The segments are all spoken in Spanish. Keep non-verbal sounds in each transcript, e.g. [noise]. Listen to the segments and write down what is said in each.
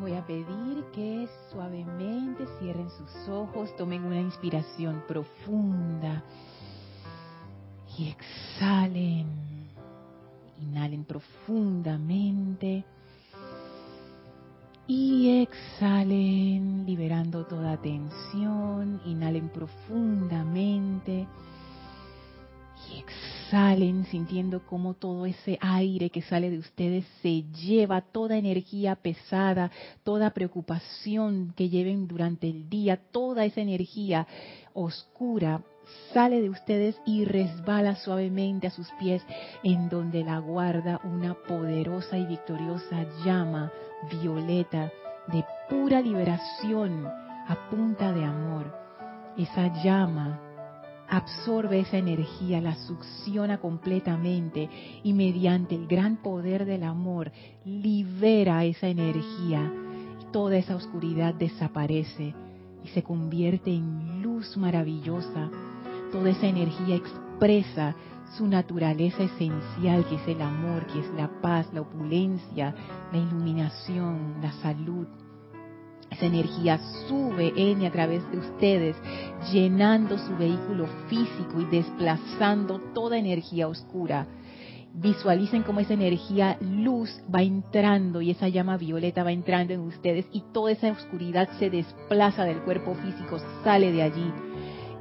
Voy a pedir que suavemente cierren sus ojos, tomen una inspiración profunda y exhalen. Inhalen profundamente y exhalen liberando toda tensión. Inhalen profundamente y exhalen sintiendo como todo ese aire que sale de ustedes se lleva toda energía pesada, toda preocupación que lleven durante el día, toda esa energía oscura sale de ustedes y resbala suavemente a sus pies en donde la guarda una poderosa y victoriosa llama violeta de pura liberación a punta de amor. Esa llama absorbe esa energía, la succiona completamente y mediante el gran poder del amor libera esa energía. Toda esa oscuridad desaparece y se convierte en luz maravillosa. Toda esa energía expresa su naturaleza esencial, que es el amor, que es la paz, la opulencia, la iluminación, la salud, esa energía sube en y a través de ustedes, llenando su vehículo físico y desplazando toda energía oscura. Visualicen cómo esa energía luz va entrando y esa llama violeta va entrando en ustedes y toda esa oscuridad se desplaza del cuerpo físico, sale de allí.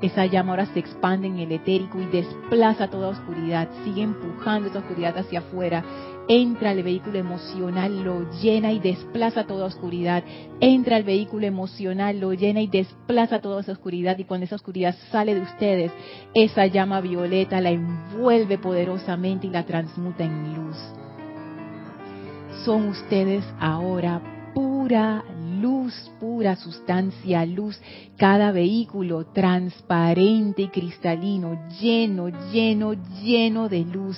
Esa llama ahora se expande en el etérico y desplaza toda oscuridad, sigue empujando esa oscuridad hacia afuera entra al vehículo emocional, lo llena y desplaza toda oscuridad. Entra al vehículo emocional, lo llena y desplaza toda esa oscuridad. Y cuando esa oscuridad sale de ustedes, esa llama violeta la envuelve poderosamente y la transmuta en luz. Son ustedes ahora pura luz, pura sustancia, luz, cada vehículo transparente y cristalino, lleno, lleno, lleno de luz.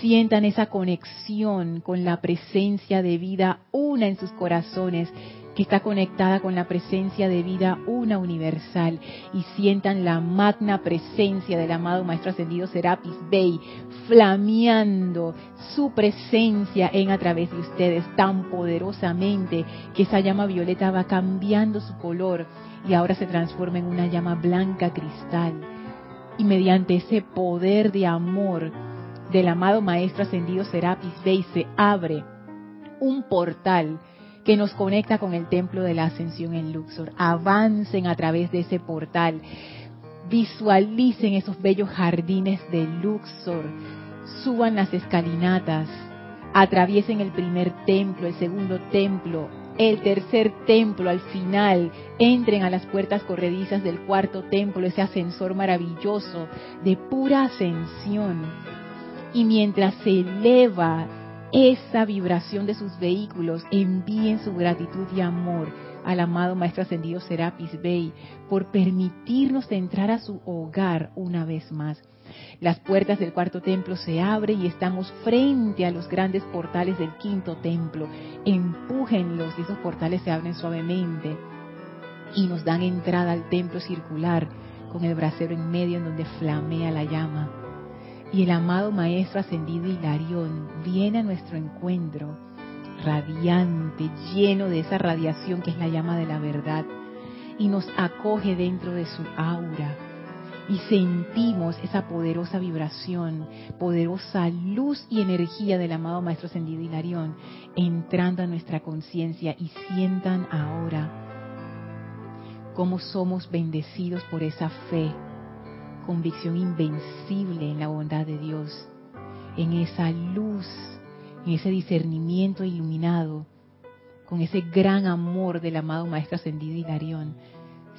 Sientan esa conexión con la presencia de vida una en sus corazones que está conectada con la presencia de vida una universal y sientan la magna presencia del amado Maestro Ascendido Serapis Bey flameando su presencia en a través de ustedes tan poderosamente que esa llama violeta va cambiando su color y ahora se transforma en una llama blanca cristal. Y mediante ese poder de amor del amado Maestro Ascendido Serapis Bey se abre un portal que nos conecta con el templo de la ascensión en Luxor. Avancen a través de ese portal. Visualicen esos bellos jardines de Luxor. Suban las escalinatas. Atraviesen el primer templo, el segundo templo, el tercer templo al final. Entren a las puertas corredizas del cuarto templo, ese ascensor maravilloso de pura ascensión y mientras se eleva esa vibración de sus vehículos, envíen su gratitud y amor al amado Maestro Ascendido Serapis Bey por permitirnos entrar a su hogar una vez más. Las puertas del cuarto templo se abren y estamos frente a los grandes portales del quinto templo. Empújenlos y esos portales se abren suavemente y nos dan entrada al templo circular con el brasero en medio en donde flamea la llama y el amado Maestro Ascendido Hilarión viene a nuestro encuentro, radiante, lleno de esa radiación que es la llama de la verdad, y nos acoge dentro de su aura. Y sentimos esa poderosa vibración, poderosa luz y energía del amado Maestro Ascendido Hilarión entrando a nuestra conciencia y sientan ahora cómo somos bendecidos por esa fe, convicción invencible en la en esa luz, en ese discernimiento iluminado, con ese gran amor del amado Maestro Ascendido Hilarión,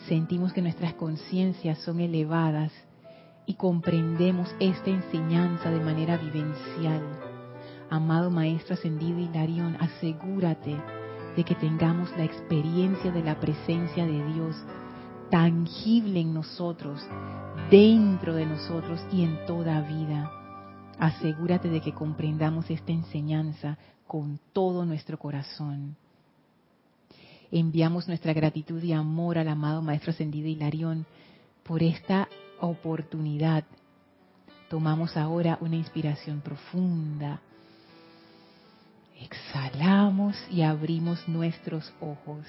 sentimos que nuestras conciencias son elevadas y comprendemos esta enseñanza de manera vivencial. Amado Maestro Ascendido Hilarión, asegúrate de que tengamos la experiencia de la presencia de Dios tangible en nosotros, dentro de nosotros y en toda vida. Asegúrate de que comprendamos esta enseñanza con todo nuestro corazón. Enviamos nuestra gratitud y amor al amado Maestro Ascendido Hilarión por esta oportunidad. Tomamos ahora una inspiración profunda. Exhalamos y abrimos nuestros ojos.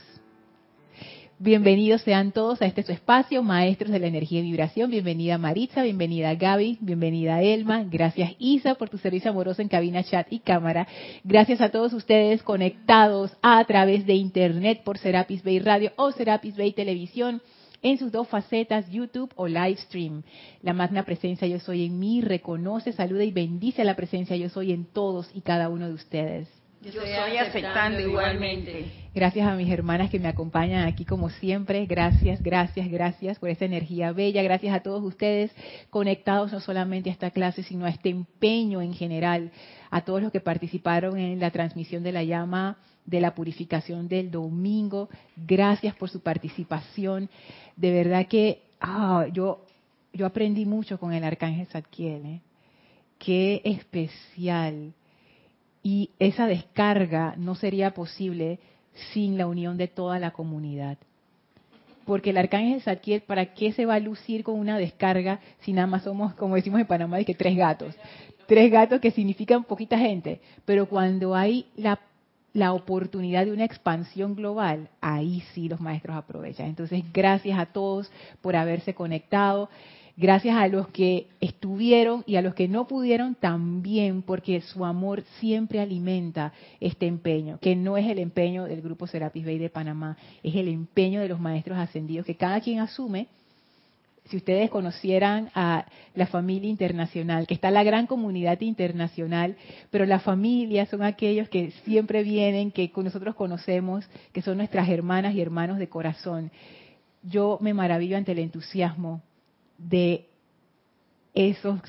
Bienvenidos sean todos a este su espacio, maestros de la energía y vibración. Bienvenida Maritza, bienvenida Gaby, bienvenida Elma. Gracias Isa por tu servicio amoroso en cabina, chat y cámara. Gracias a todos ustedes conectados a través de internet por Serapis Bay Radio o Serapis Bay Televisión en sus dos facetas, YouTube o live stream. La magna presencia yo soy en mí reconoce, saluda y bendice la presencia yo soy en todos y cada uno de ustedes. Yo estoy aceptando igualmente. Gracias a mis hermanas que me acompañan aquí como siempre. Gracias, gracias, gracias por esta energía bella. Gracias a todos ustedes conectados no solamente a esta clase, sino a este empeño en general. A todos los que participaron en la transmisión de la llama de la purificación del domingo. Gracias por su participación. De verdad que ah, yo, yo aprendí mucho con el arcángel Zadkiel. ¿eh? Qué especial y esa descarga no sería posible sin la unión de toda la comunidad. Porque el arcángel Zadkiel, ¿para qué se va a lucir con una descarga si nada más somos, como decimos en Panamá, de que tres gatos? Tres gatos que significan poquita gente. Pero cuando hay la, la oportunidad de una expansión global, ahí sí los maestros aprovechan. Entonces, gracias a todos por haberse conectado. Gracias a los que estuvieron y a los que no pudieron también, porque su amor siempre alimenta este empeño, que no es el empeño del grupo Serapis Bay de Panamá, es el empeño de los maestros ascendidos que cada quien asume. Si ustedes conocieran a la familia internacional, que está la gran comunidad internacional, pero la familia son aquellos que siempre vienen, que nosotros conocemos, que son nuestras hermanas y hermanos de corazón. Yo me maravillo ante el entusiasmo de esos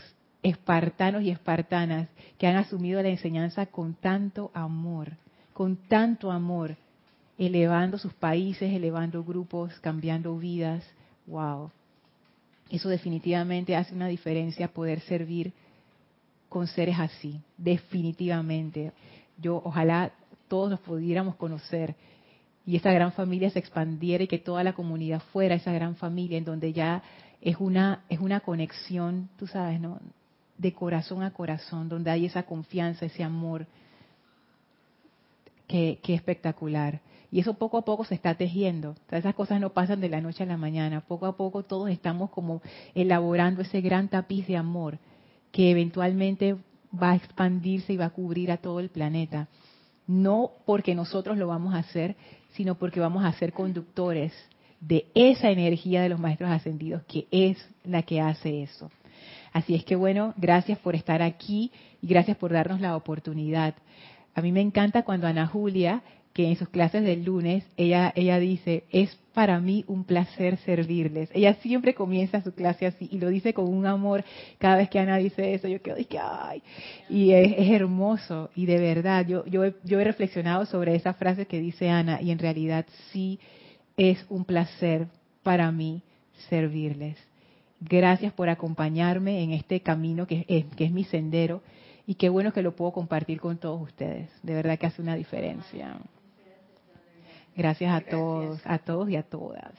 espartanos y espartanas que han asumido la enseñanza con tanto amor, con tanto amor, elevando sus países, elevando grupos, cambiando vidas. Wow. Eso definitivamente hace una diferencia poder servir con seres así, definitivamente. Yo ojalá todos nos pudiéramos conocer y esa gran familia se expandiera y que toda la comunidad fuera esa gran familia en donde ya es una, es una conexión, tú sabes, ¿no? De corazón a corazón, donde hay esa confianza, ese amor. Qué, espectacular. Y eso poco a poco se está tejiendo. esas cosas no pasan de la noche a la mañana. Poco a poco todos estamos como elaborando ese gran tapiz de amor que eventualmente va a expandirse y va a cubrir a todo el planeta. No porque nosotros lo vamos a hacer, sino porque vamos a ser conductores de esa energía de los maestros ascendidos que es la que hace eso. Así es que bueno, gracias por estar aquí y gracias por darnos la oportunidad. A mí me encanta cuando Ana Julia, que en sus clases del lunes, ella, ella dice, es para mí un placer servirles. Ella siempre comienza su clase así y lo dice con un amor. Cada vez que Ana dice eso, yo quedo, ay, y es, es, hermoso. Y de verdad, yo, yo, yo he reflexionado sobre esa frase que dice Ana y en realidad sí es un placer para mí servirles. Gracias por acompañarme en este camino que es, que es mi sendero y qué bueno que lo puedo compartir con todos ustedes. De verdad que hace una diferencia. Gracias a todos, a todos y a todas.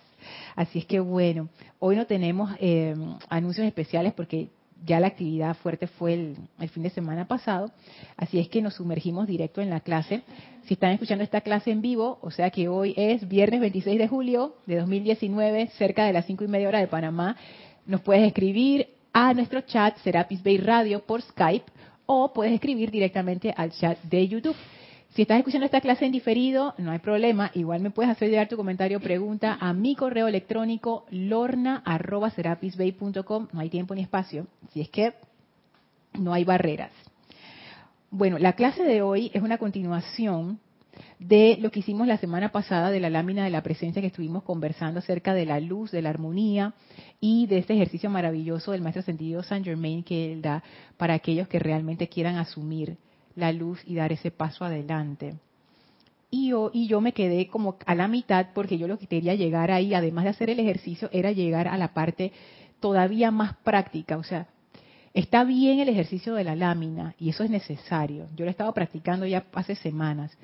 Así es que bueno, hoy no tenemos eh, anuncios especiales porque ya la actividad fuerte fue el, fin de semana pasado, así es que nos sumergimos directo en la clase. Si están escuchando esta clase en vivo, o sea que hoy es viernes 26 de julio de 2019, cerca de las cinco y media hora de Panamá, nos puedes escribir a nuestro chat Serapis Bay Radio por Skype o puedes escribir directamente al chat de YouTube. Si estás escuchando esta clase en diferido, no hay problema. Igual me puedes hacer llegar tu comentario o pregunta a mi correo electrónico lorna.serapisbay.com. No hay tiempo ni espacio. Si es que no hay barreras. Bueno, la clase de hoy es una continuación de lo que hicimos la semana pasada de la lámina de la presencia que estuvimos conversando acerca de la luz, de la armonía y de este ejercicio maravilloso del maestro sentido Saint Germain que él da para aquellos que realmente quieran asumir la luz y dar ese paso adelante. Y yo, y yo me quedé como a la mitad porque yo lo que quería llegar ahí, además de hacer el ejercicio, era llegar a la parte todavía más práctica. O sea, está bien el ejercicio de la lámina y eso es necesario. Yo lo he estado practicando ya hace semanas.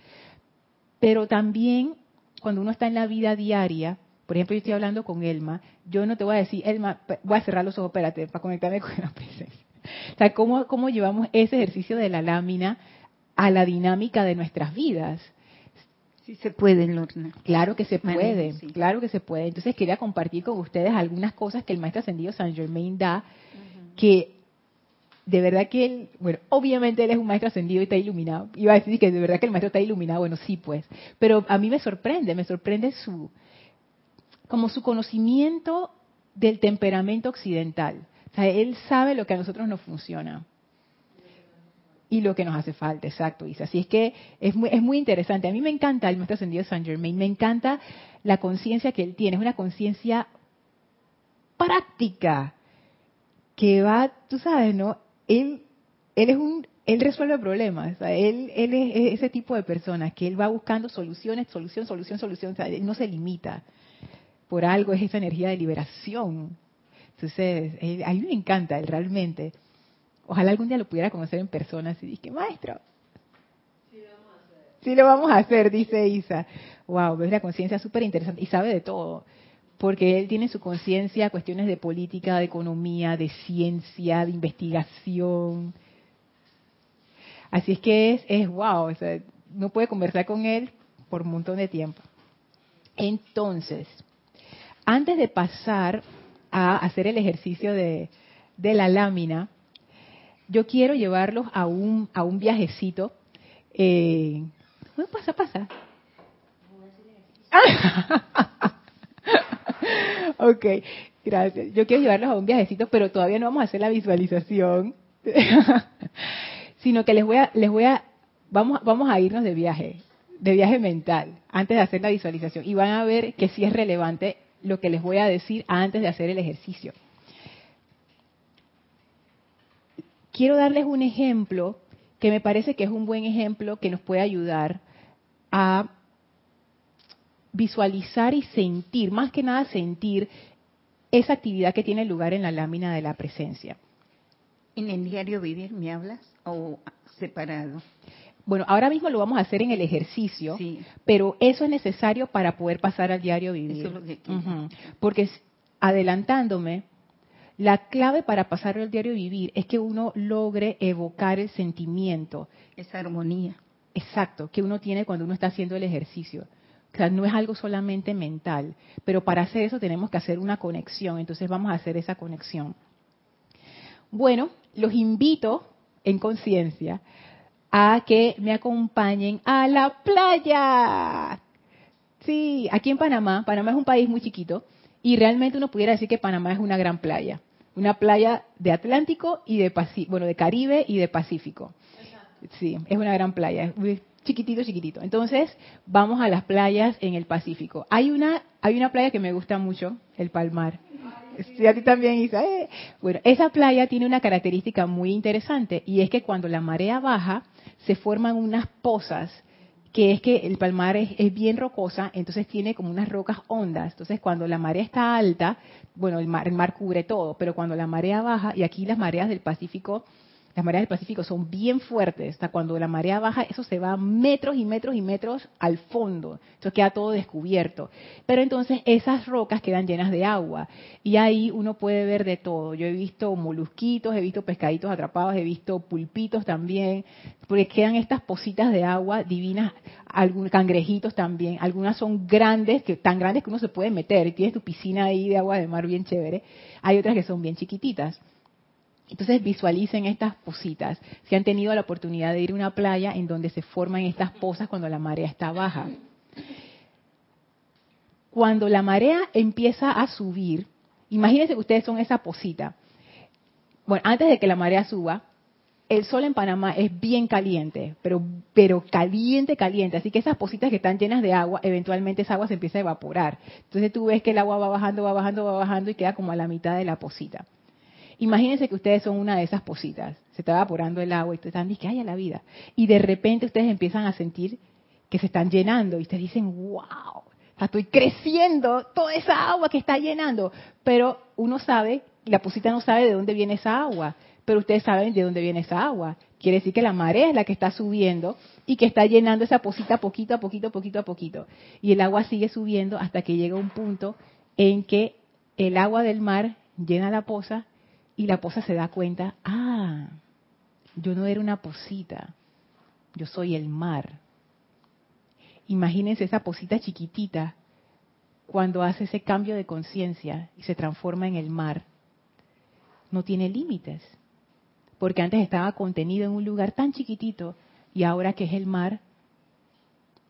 Pero también cuando uno está en la vida diaria, por ejemplo, yo estoy hablando con Elma, yo no te voy a decir, Elma, voy a cerrar los ojos, espérate, para conectarme con la presencia. O sea, ¿cómo, cómo llevamos ese ejercicio de la lámina a la dinámica de nuestras vidas. Sí se puede, Lorna. Claro que se puede, claro que se puede. Entonces quería compartir con ustedes algunas cosas que el maestro ascendido San Germain da, que de verdad que él, bueno, obviamente él es un maestro ascendido y está iluminado. Iba a decir que de verdad que el maestro está iluminado, bueno, sí pues. Pero a mí me sorprende, me sorprende su, como su conocimiento del temperamento occidental. Él sabe lo que a nosotros nos funciona y lo que nos hace falta, exacto, Isa. Así es que es muy, es muy interesante. A mí me encanta el maestro ascendido Saint Germain, me encanta la conciencia que él tiene, es una conciencia práctica que va, tú sabes, ¿no? Él, él es un, él resuelve problemas, él, él es ese tipo de persona que él va buscando soluciones, solución, solución, solución, o sea, él no se limita. Por algo es esa energía de liberación. Entonces, a mí me encanta él realmente. Ojalá algún día lo pudiera conocer en persona. Y dije, maestro. Sí lo vamos a hacer. Sí lo vamos a hacer, dice Isa. Wow, es una conciencia súper interesante y sabe de todo. Porque él tiene su conciencia cuestiones de política, de economía, de ciencia, de investigación. Así es que es, es wow. O sea, no puede conversar con él por un montón de tiempo. Entonces, antes de pasar a hacer el ejercicio de, de la lámina, yo quiero llevarlos a un, a un viajecito. Eh, pasa, pasa. [laughs] ok, gracias. Yo quiero llevarlos a un viajecito, pero todavía no vamos a hacer la visualización, [laughs] sino que les voy a, les voy a, vamos, vamos a irnos de viaje, de viaje mental, antes de hacer la visualización, y van a ver que sí es relevante lo que les voy a decir antes de hacer el ejercicio. quiero darles un ejemplo que me parece que es un buen ejemplo que nos puede ayudar a visualizar y sentir, más que nada sentir esa actividad que tiene lugar en la lámina de la presencia. ¿En el diario vivir me hablas o separado? Bueno, ahora mismo lo vamos a hacer en el ejercicio, pero eso es necesario para poder pasar al diario vivir. Eso es lo que Porque adelantándome, la clave para pasar el diario vivir es que uno logre evocar el sentimiento. Esa armonía. Exacto, que uno tiene cuando uno está haciendo el ejercicio. O sea, no es algo solamente mental, pero para hacer eso tenemos que hacer una conexión, entonces vamos a hacer esa conexión. Bueno, los invito en conciencia a que me acompañen a la playa. Sí, aquí en Panamá, Panamá es un país muy chiquito, y realmente uno pudiera decir que Panamá es una gran playa, una playa de Atlántico y de Pacífico, bueno, de Caribe y de Pacífico. Sí, es una gran playa, chiquitito, chiquitito. Entonces, vamos a las playas en el Pacífico. Hay una, hay una playa que me gusta mucho, el Palmar. Sí, a ti también, Isa. Eh. Bueno, esa playa tiene una característica muy interesante y es que cuando la marea baja, se forman unas pozas que es que el palmar es, bien rocosa, entonces tiene como unas rocas hondas. Entonces, cuando la marea está alta, bueno, el mar, el mar cubre todo, pero cuando la marea baja, y aquí las mareas del Pacífico las mareas del Pacífico son bien fuertes. Hasta cuando la marea baja, eso se va metros y metros y metros al fondo. Entonces queda todo descubierto. Pero entonces esas rocas quedan llenas de agua. Y ahí uno puede ver de todo. Yo he visto molusquitos, he visto pescaditos atrapados, he visto pulpitos también. Porque quedan estas positas de agua divinas, algunos cangrejitos también. Algunas son grandes, que tan grandes que uno se puede meter. Tienes tu piscina ahí de agua de mar bien chévere. Hay otras que son bien chiquititas. Entonces visualicen estas positas. Si han tenido la oportunidad de ir a una playa en donde se forman estas pozas cuando la marea está baja. Cuando la marea empieza a subir, imagínense que ustedes son esa posita. Bueno, antes de que la marea suba, el sol en Panamá es bien caliente, pero, pero caliente, caliente. Así que esas positas que están llenas de agua, eventualmente esa agua se empieza a evaporar. Entonces tú ves que el agua va bajando, va bajando, va bajando y queda como a la mitad de la posita. Imagínense que ustedes son una de esas positas. Se está evaporando el agua y ustedes están diciendo, ay, la vida. Y de repente ustedes empiezan a sentir que se están llenando y ustedes dicen, wow, estoy creciendo toda esa agua que está llenando. Pero uno sabe, la posita no sabe de dónde viene esa agua, pero ustedes saben de dónde viene esa agua. Quiere decir que la marea es la que está subiendo y que está llenando esa posita poquito a poquito, poquito a poquito. Y el agua sigue subiendo hasta que llega un punto en que el agua del mar llena la poza y la posa se da cuenta, ah, yo no era una posita, yo soy el mar. Imagínense esa posita chiquitita cuando hace ese cambio de conciencia y se transforma en el mar. No tiene límites, porque antes estaba contenido en un lugar tan chiquitito y ahora que es el mar,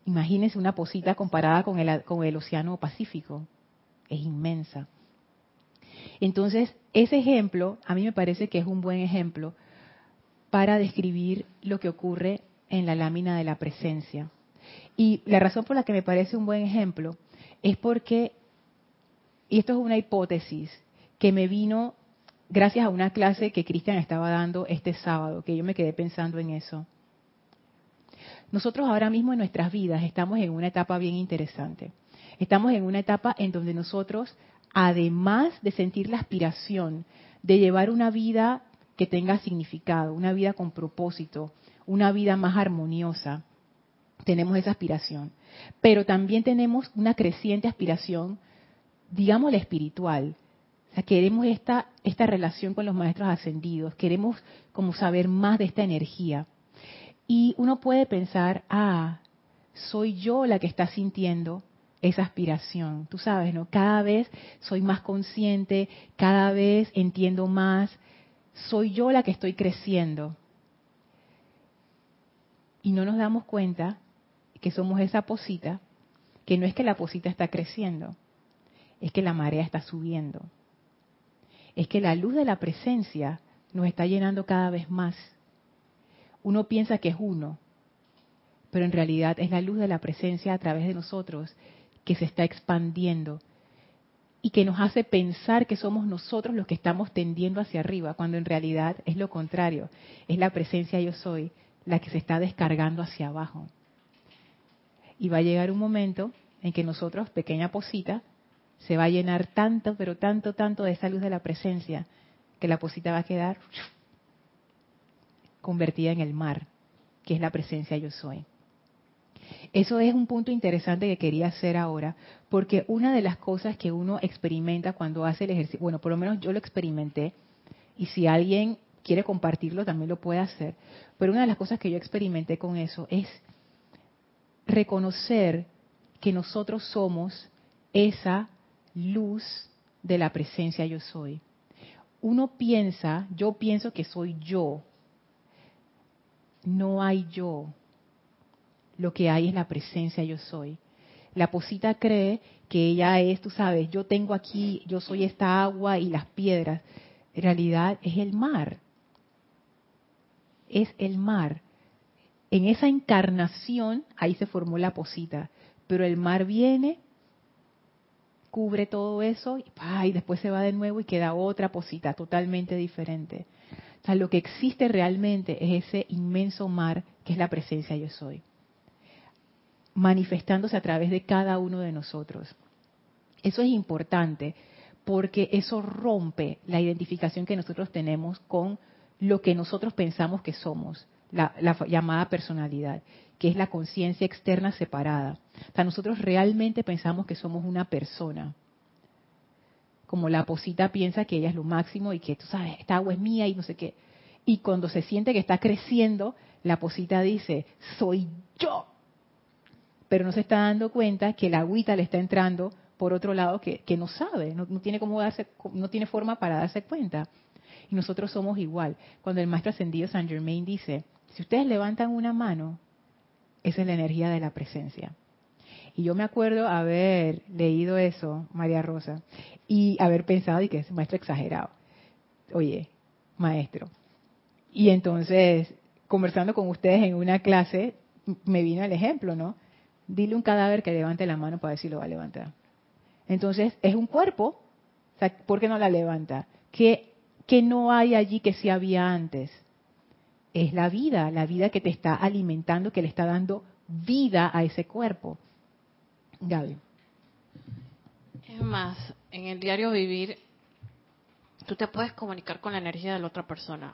imagínense una posita comparada con el, con el océano Pacífico. Es inmensa. Entonces, ese ejemplo a mí me parece que es un buen ejemplo para describir lo que ocurre en la lámina de la presencia. Y la razón por la que me parece un buen ejemplo es porque, y esto es una hipótesis que me vino gracias a una clase que Cristian estaba dando este sábado, que yo me quedé pensando en eso. Nosotros ahora mismo en nuestras vidas estamos en una etapa bien interesante. Estamos en una etapa en donde nosotros, además de sentir la aspiración de llevar una vida que tenga significado, una vida con propósito, una vida más armoniosa, tenemos esa aspiración. Pero también tenemos una creciente aspiración, digamos, la espiritual. O sea, queremos esta, esta relación con los maestros ascendidos, queremos como saber más de esta energía. Y uno puede pensar, ah, soy yo la que está sintiendo esa aspiración. Tú sabes, ¿no? Cada vez soy más consciente, cada vez entiendo más, soy yo la que estoy creciendo. Y no nos damos cuenta que somos esa posita, que no es que la posita está creciendo, es que la marea está subiendo. Es que la luz de la presencia nos está llenando cada vez más. Uno piensa que es uno, pero en realidad es la luz de la presencia a través de nosotros que se está expandiendo y que nos hace pensar que somos nosotros los que estamos tendiendo hacia arriba, cuando en realidad es lo contrario, es la presencia yo soy la que se está descargando hacia abajo. Y va a llegar un momento en que nosotros, pequeña posita, se va a llenar tanto, pero tanto, tanto de esa luz de la presencia, que la posita va a quedar convertida en el mar, que es la presencia yo soy. Eso es un punto interesante que quería hacer ahora, porque una de las cosas que uno experimenta cuando hace el ejercicio, bueno, por lo menos yo lo experimenté, y si alguien quiere compartirlo también lo puede hacer, pero una de las cosas que yo experimenté con eso es reconocer que nosotros somos esa luz de la presencia yo soy. Uno piensa, yo pienso que soy yo. No hay yo. Lo que hay es la presencia yo soy. La posita cree que ella es, tú sabes, yo tengo aquí, yo soy esta agua y las piedras. En realidad es el mar. Es el mar en esa encarnación, ahí se formó la posita, pero el mar viene, cubre todo eso y, después se va de nuevo y queda otra posita totalmente diferente. O sea, lo que existe realmente es ese inmenso mar que es la presencia yo soy, manifestándose a través de cada uno de nosotros. Eso es importante porque eso rompe la identificación que nosotros tenemos con lo que nosotros pensamos que somos la, llamada personalidad, que es la conciencia externa separada. O sea, nosotros realmente pensamos que somos una persona. Como la posita piensa que ella es lo máximo y que, tú sabes, esta agua es mía y no sé qué. Y cuando se siente que está creciendo, la posita dice, soy yo. Pero no se está dando cuenta que la agüita le está entrando por otro lado que, no sabe, no, no, tiene cómo darse, no tiene forma para darse cuenta. Y nosotros somos igual. Cuando el maestro ascendido San Germain dice, si ustedes levantan una mano, esa es la energía de la presencia. Y yo me acuerdo haber leído eso, María Rosa, y haber pensado y que es maestro exagerado. Oye, maestro. Y entonces, conversando con ustedes en una clase, me vino el ejemplo, ¿no? Dile un cadáver que levante la mano para ver si lo va a levantar. Entonces, es un cuerpo. ¿Por qué no la levanta? ¿Qué, qué no hay allí que sí había antes? es la vida, la vida que te está alimentando, que le está dando vida a ese cuerpo. Gaby. Es más, en el diario vivir, tú te puedes comunicar con la energía de la otra persona.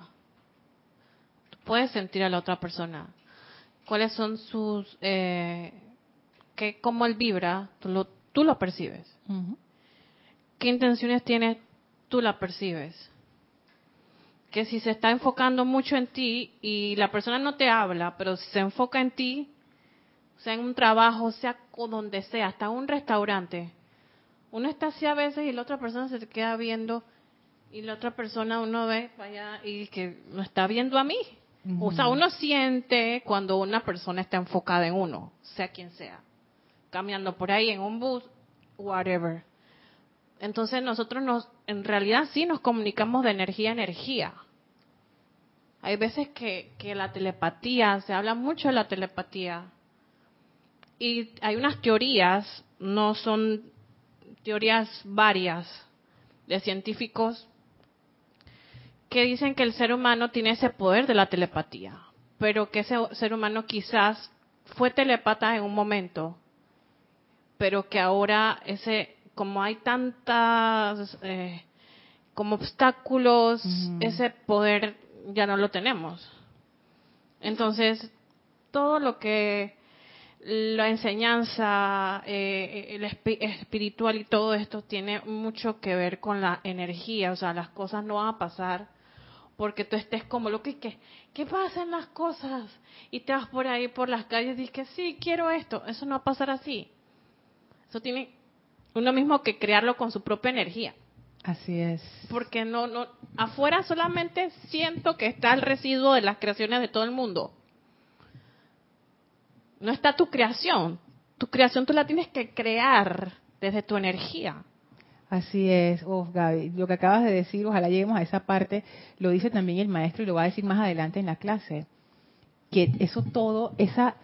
Tú puedes sentir a la otra persona. ¿Cuáles son sus... Eh, que, cómo él vibra? Tú lo, tú lo percibes. ¿Qué intenciones tiene? Tú la percibes que si se está enfocando mucho en ti y la persona no te habla, pero si se enfoca en ti, sea en un trabajo, sea donde sea, hasta un restaurante, uno está así a veces y la otra persona se te queda viendo y la otra persona uno ve vaya y que no está viendo a mí. O sea, uno siente cuando una persona está enfocada en uno, sea quien sea, caminando por ahí en un bus, whatever. Entonces nosotros nos, en realidad sí nos comunicamos de energía a energía. Hay veces que, que la telepatía, se habla mucho de la telepatía. Y hay unas teorías, no son teorías varias de científicos que dicen que el ser humano tiene ese poder de la telepatía, pero que ese ser humano quizás fue telepata en un momento, pero que ahora ese, como hay tantas, eh, como obstáculos, ese poder ya no lo tenemos. Entonces, todo lo que la enseñanza eh, el espiritual y todo esto tiene mucho que ver con la energía, o sea, las cosas no van a pasar porque tú estés como lo que, ¿qué, ¿qué pasan las cosas? Y te vas por ahí por las calles y dices, sí, quiero esto. Eso no va a pasar así. Eso tiene uno mismo que crearlo con su propia energía. Así es. Porque no, no, afuera solamente siento que está el residuo de las creaciones de todo el mundo. No está tu creación. Tu creación tú la tienes que crear desde tu energía. Así es, oh, Gaby, lo que acabas de decir, ojalá lleguemos a esa parte, lo dice también el maestro y lo va a decir más adelante en la clase, que eso todo, esa,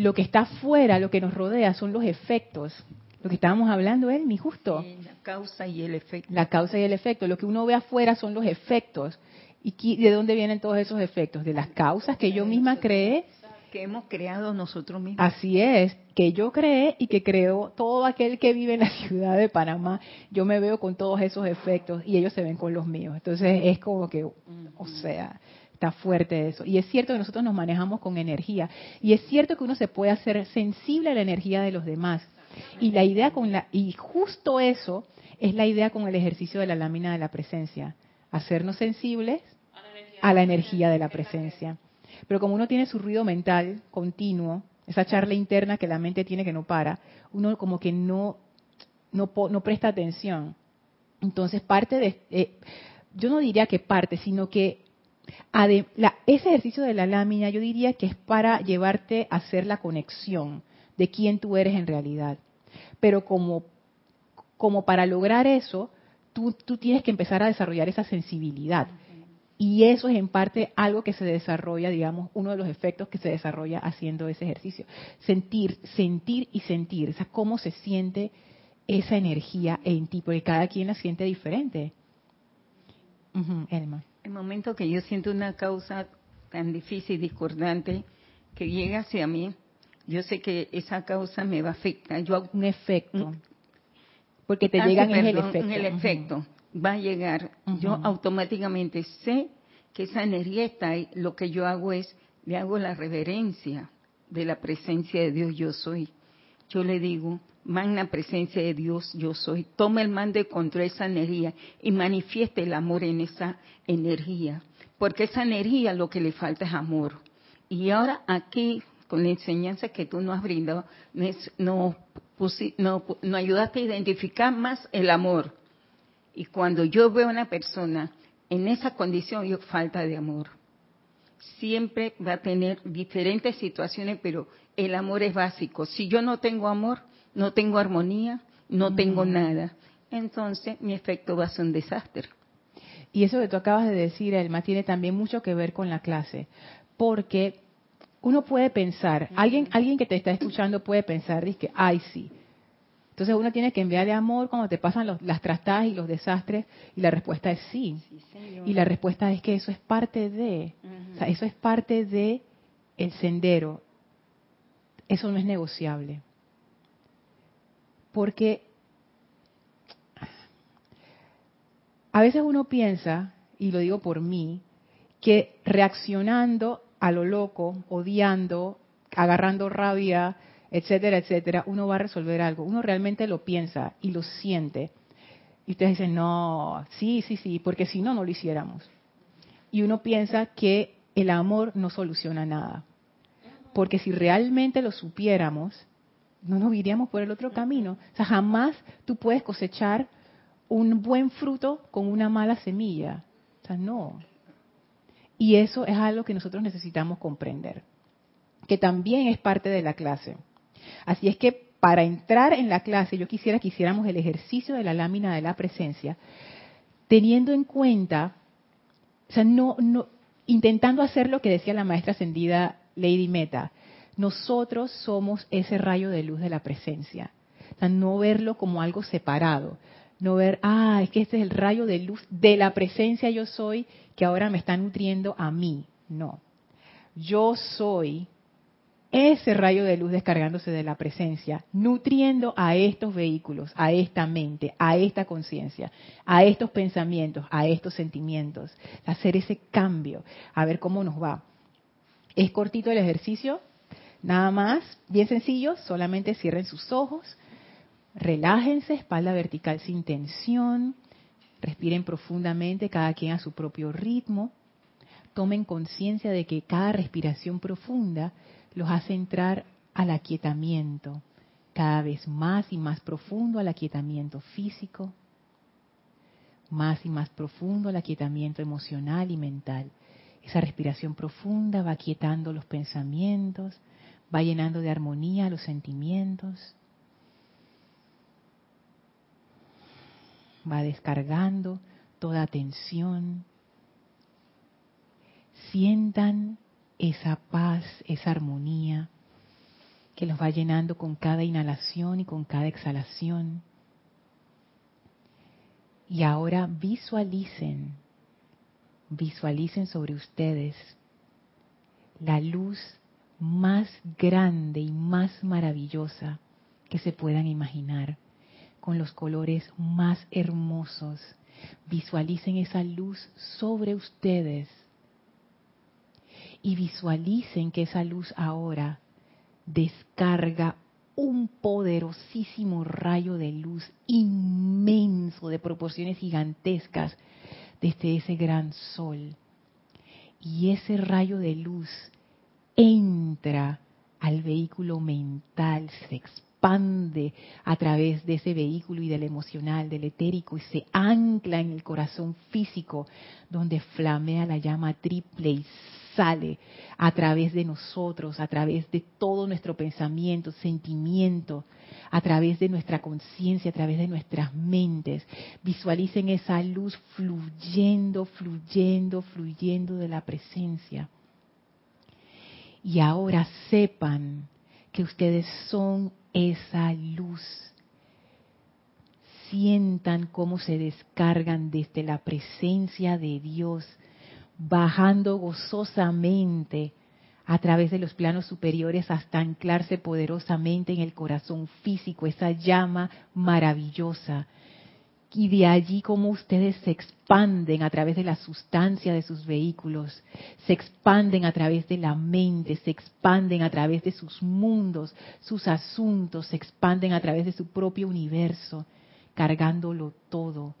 lo que está afuera, lo que nos rodea, son los efectos. Lo que estábamos hablando, él, mi justo. la causa y el efecto. La causa y el efecto. Lo que uno ve afuera son los efectos. ¿Y de dónde vienen todos esos efectos? De las causas que yo misma creé que hemos creado nosotros mismos. Así es, que yo creé y que creo todo aquel que vive en la [laughs] ciudad de Panamá, yo me veo con todos esos efectos y ellos se ven con los míos. Entonces es como que, o sea, está fuerte eso. Y es cierto que nosotros nos manejamos con energía y es cierto que uno se puede hacer sensible a la energía de los demás. Y la idea con la y justo eso es la idea con el ejercicio de la lámina de la presencia, hacernos sensibles a la energía de la presencia. Pero como uno tiene su ruido mental continuo, esa charla interna que la mente tiene que no para, uno como que no, no, no presta atención. Entonces parte de, eh, yo no diría que parte, sino que ese ejercicio de la lámina yo diría que es para llevarte a hacer la conexión de quién tú eres en realidad. Pero como, como para lograr eso, tú, tú tienes que empezar a desarrollar esa sensibilidad. Y eso es en parte algo que se desarrolla, digamos, uno de los efectos que se desarrolla haciendo ese ejercicio. Sentir, sentir y sentir, o cómo se siente esa energía en ti, porque cada quien la siente diferente. Elma. Momento que yo siento una causa tan difícil y discordante que llega hacia mí, yo sé que esa causa me va a afectar. Yo, un efecto. porque te llegan en el efecto. el efecto va a llegar, yo automáticamente sé que esa energía está ahí. Lo que yo hago es, le hago la reverencia de la presencia de Dios yo soy. Yo le digo, magna presencia de Dios yo soy. Toma el mando y control esa energía y manifieste el amor en esa energía. Porque esa energía lo que le falta es amor. Y ahora aquí, con la enseñanza que tú nos has brindado, nos, no, no ayudaste a identificar más el amor y cuando yo veo a una persona en esa condición, yo falta de amor. Siempre va a tener diferentes situaciones, pero el amor es básico. Si yo no tengo amor, no tengo armonía, no tengo nada. Entonces mi efecto va a ser un desastre. Y eso que tú acabas de decir, Elma, tiene también mucho que ver con la clase. Porque uno puede pensar, alguien, alguien que te está escuchando puede pensar, dice, ay sí, entonces uno tiene que enviarle amor cuando te pasan las trastadas y los desastres y la respuesta es sí. y la respuesta es que eso es parte de, o sea, eso es parte de el sendero. Eso no es negociable. Porque a veces uno piensa, y lo digo por mí, que reaccionando a lo loco, odiando, agarrando rabia, etcétera, etcétera, uno va a resolver algo. Uno realmente lo piensa y lo siente. Y ustedes dicen, no, sí, sí, sí, porque si no, no lo hiciéramos. Y uno piensa que el amor no soluciona nada. Porque si realmente lo supiéramos, no nos iríamos por el otro camino. O sea, jamás tú puedes cosechar un buen fruto con una mala semilla. O sea, no. Y eso es algo que nosotros necesitamos comprender, que también es parte de la clase. Así es que para entrar en la clase, yo quisiera que hiciéramos el ejercicio de la lámina de la presencia, teniendo en cuenta, o sea, no, no, intentando hacer lo que decía la maestra ascendida Lady Meta. Nosotros somos ese rayo de luz de la presencia. O sea, no verlo como algo separado. No ver, ah, es que este es el rayo de luz de la presencia yo soy que ahora me está nutriendo a mí. No. Yo soy ese rayo de luz descargándose de la presencia, nutriendo a estos vehículos, a esta mente, a esta conciencia, a estos pensamientos, a estos sentimientos. Hacer ese cambio, a ver cómo nos va. Es cortito el ejercicio, nada más, bien sencillo, solamente cierren sus ojos, relájense, espalda vertical sin tensión, respiren profundamente, cada quien a su propio ritmo, tomen conciencia de que cada respiración profunda los hace entrar al aquietamiento, cada vez más y más profundo al aquietamiento físico, más y más profundo al aquietamiento emocional y mental. Esa respiración profunda va aquietando los pensamientos, va llenando de armonía los sentimientos, va descargando toda tensión. Sientan esa paz, esa armonía que los va llenando con cada inhalación y con cada exhalación. Y ahora visualicen, visualicen sobre ustedes la luz más grande y más maravillosa que se puedan imaginar, con los colores más hermosos. Visualicen esa luz sobre ustedes y visualicen que esa luz ahora descarga un poderosísimo rayo de luz inmenso de proporciones gigantescas desde ese gran sol. Y ese rayo de luz entra al vehículo mental, se expande a través de ese vehículo y del emocional, del etérico, y se ancla en el corazón físico, donde flamea la llama triple y sale a través de nosotros, a través de todo nuestro pensamiento, sentimiento, a través de nuestra conciencia, a través de nuestras mentes. Visualicen esa luz fluyendo, fluyendo, fluyendo de la presencia. Y ahora sepan que ustedes son esa luz. Sientan cómo se descargan desde la presencia de Dios bajando gozosamente a través de los planos superiores hasta anclarse poderosamente en el corazón físico, esa llama maravillosa. Y de allí como ustedes se expanden a través de la sustancia de sus vehículos, se expanden a través de la mente, se expanden a través de sus mundos, sus asuntos, se expanden a través de su propio universo, cargándolo todo.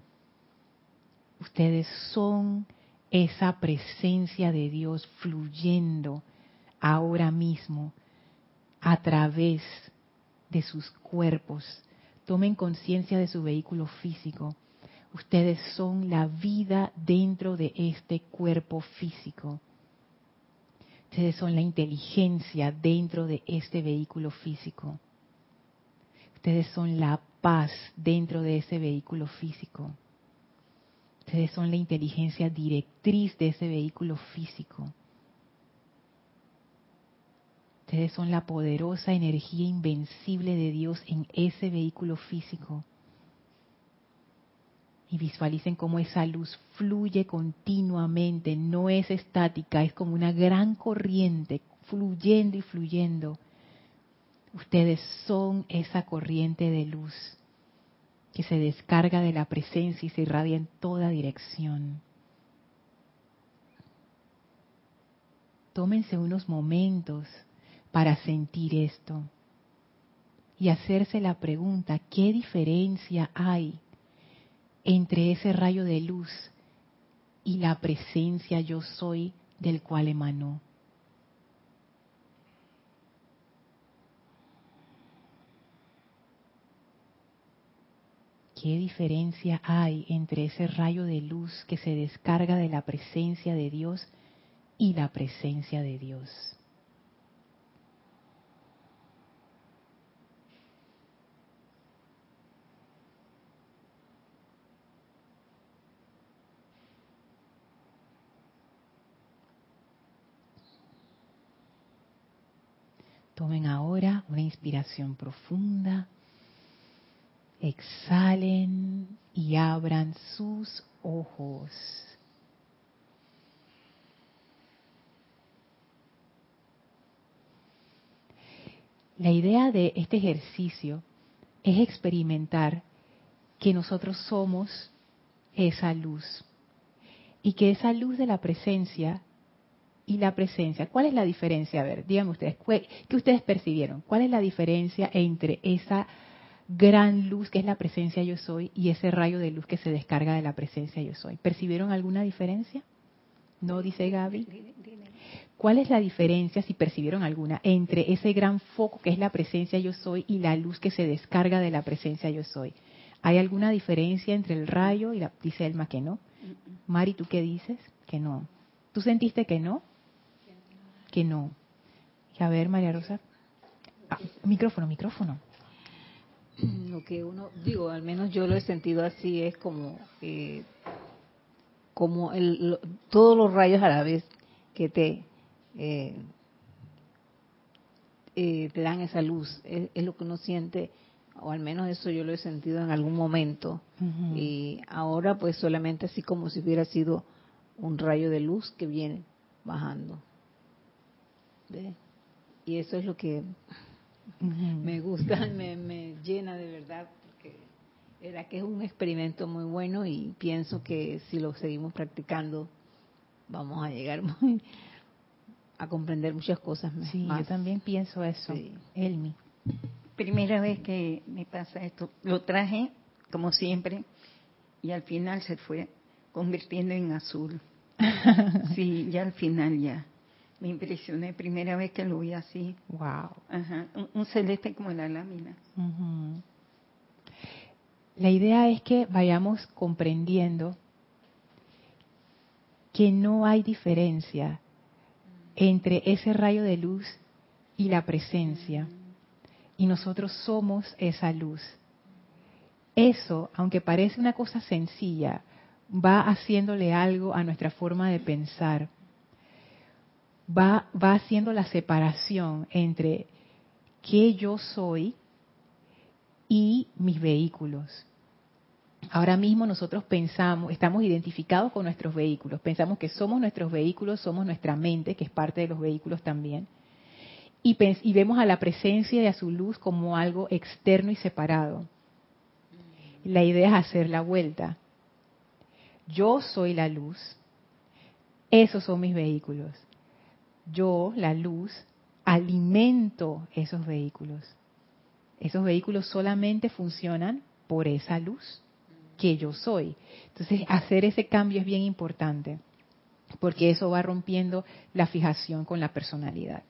Ustedes son esa presencia de Dios fluyendo ahora mismo a través de sus cuerpos. Tomen conciencia de su vehículo físico. Ustedes son la vida dentro de este cuerpo físico. Ustedes son la inteligencia dentro de este vehículo físico. Ustedes son la paz dentro de ese vehículo físico. Ustedes son la inteligencia directriz de ese vehículo físico. Ustedes son la poderosa energía invencible de Dios en ese vehículo físico. Y visualicen cómo esa luz fluye continuamente, no es estática, es como una gran corriente fluyendo y fluyendo. Ustedes son esa corriente de luz que se descarga de la presencia y se irradia en toda dirección. Tómense unos momentos para sentir esto y hacerse la pregunta, ¿qué diferencia hay entre ese rayo de luz y la presencia yo soy del cual emanó. ¿Qué diferencia hay entre ese rayo de luz que se descarga de la presencia de Dios y la presencia de Dios? Tomen ahora una inspiración profunda. Exhalen y abran sus ojos. La idea de este ejercicio es experimentar que nosotros somos esa luz y que esa luz de la presencia y la presencia. ¿Cuál es la diferencia? A ver, díganme ustedes, ¿qué ustedes percibieron? ¿Cuál es la diferencia entre esa gran luz que es la presencia yo soy y ese rayo de luz que se descarga de la presencia yo soy? ¿Percibieron alguna diferencia? ¿No, dice Gaby? ¿Cuál es la diferencia, si percibieron alguna, entre ese gran foco que es la presencia yo soy y la luz que se descarga de la presencia yo soy? ¿Hay alguna diferencia entre el rayo y la... Dice Elma que no. Mari, ¿tú qué dices? Que no. ¿Tú sentiste que no? Que no. A ver, María Rosa. Ah, micrófono, micrófono. Lo que uno, digo, al menos yo lo he sentido así, es como, eh, como el, todos los rayos a la vez que te, eh, eh, te dan esa luz. Es, lo que uno siente, o al menos eso yo lo he sentido en algún momento. Y ahora pues solamente así como si hubiera sido un rayo de luz que viene bajando. Y eso es lo que me gusta, [laughs] me, me llena de verdad, porque era que es un experimento muy bueno y pienso que si lo seguimos practicando vamos a llegar [laughs] a comprender muchas cosas Sí, yo también pienso eso. Elmi. Primera vez que me pasa esto, lo traje como siempre y al final se fue convirtiendo en azul. [laughs] sí, ya al final ya me impresioné, primera vez que lo vi así. Wow. Ajá, un, celeste como la lámina. La idea es que vayamos comprendiendo que no hay diferencia entre ese rayo de luz y la presencia. Y nosotros somos esa luz. Eso, aunque parece una cosa sencilla, va haciéndole algo a nuestra forma de pensar va, haciendo la separación entre qué yo soy y mis vehículos. Ahora mismo nosotros pensamos, estamos identificados con nuestros vehículos, pensamos que somos nuestros vehículos, somos nuestra mente, que es parte de los vehículos también, y, y vemos a la presencia y a su luz como algo externo y separado. La idea es hacer la vuelta. Yo soy la luz, esos son mis vehículos yo, la luz, alimento esos vehículos. Esos vehículos solamente funcionan por esa luz que yo soy. Entonces, hacer ese cambio es bien importante, porque eso va rompiendo la fijación con la personalidad.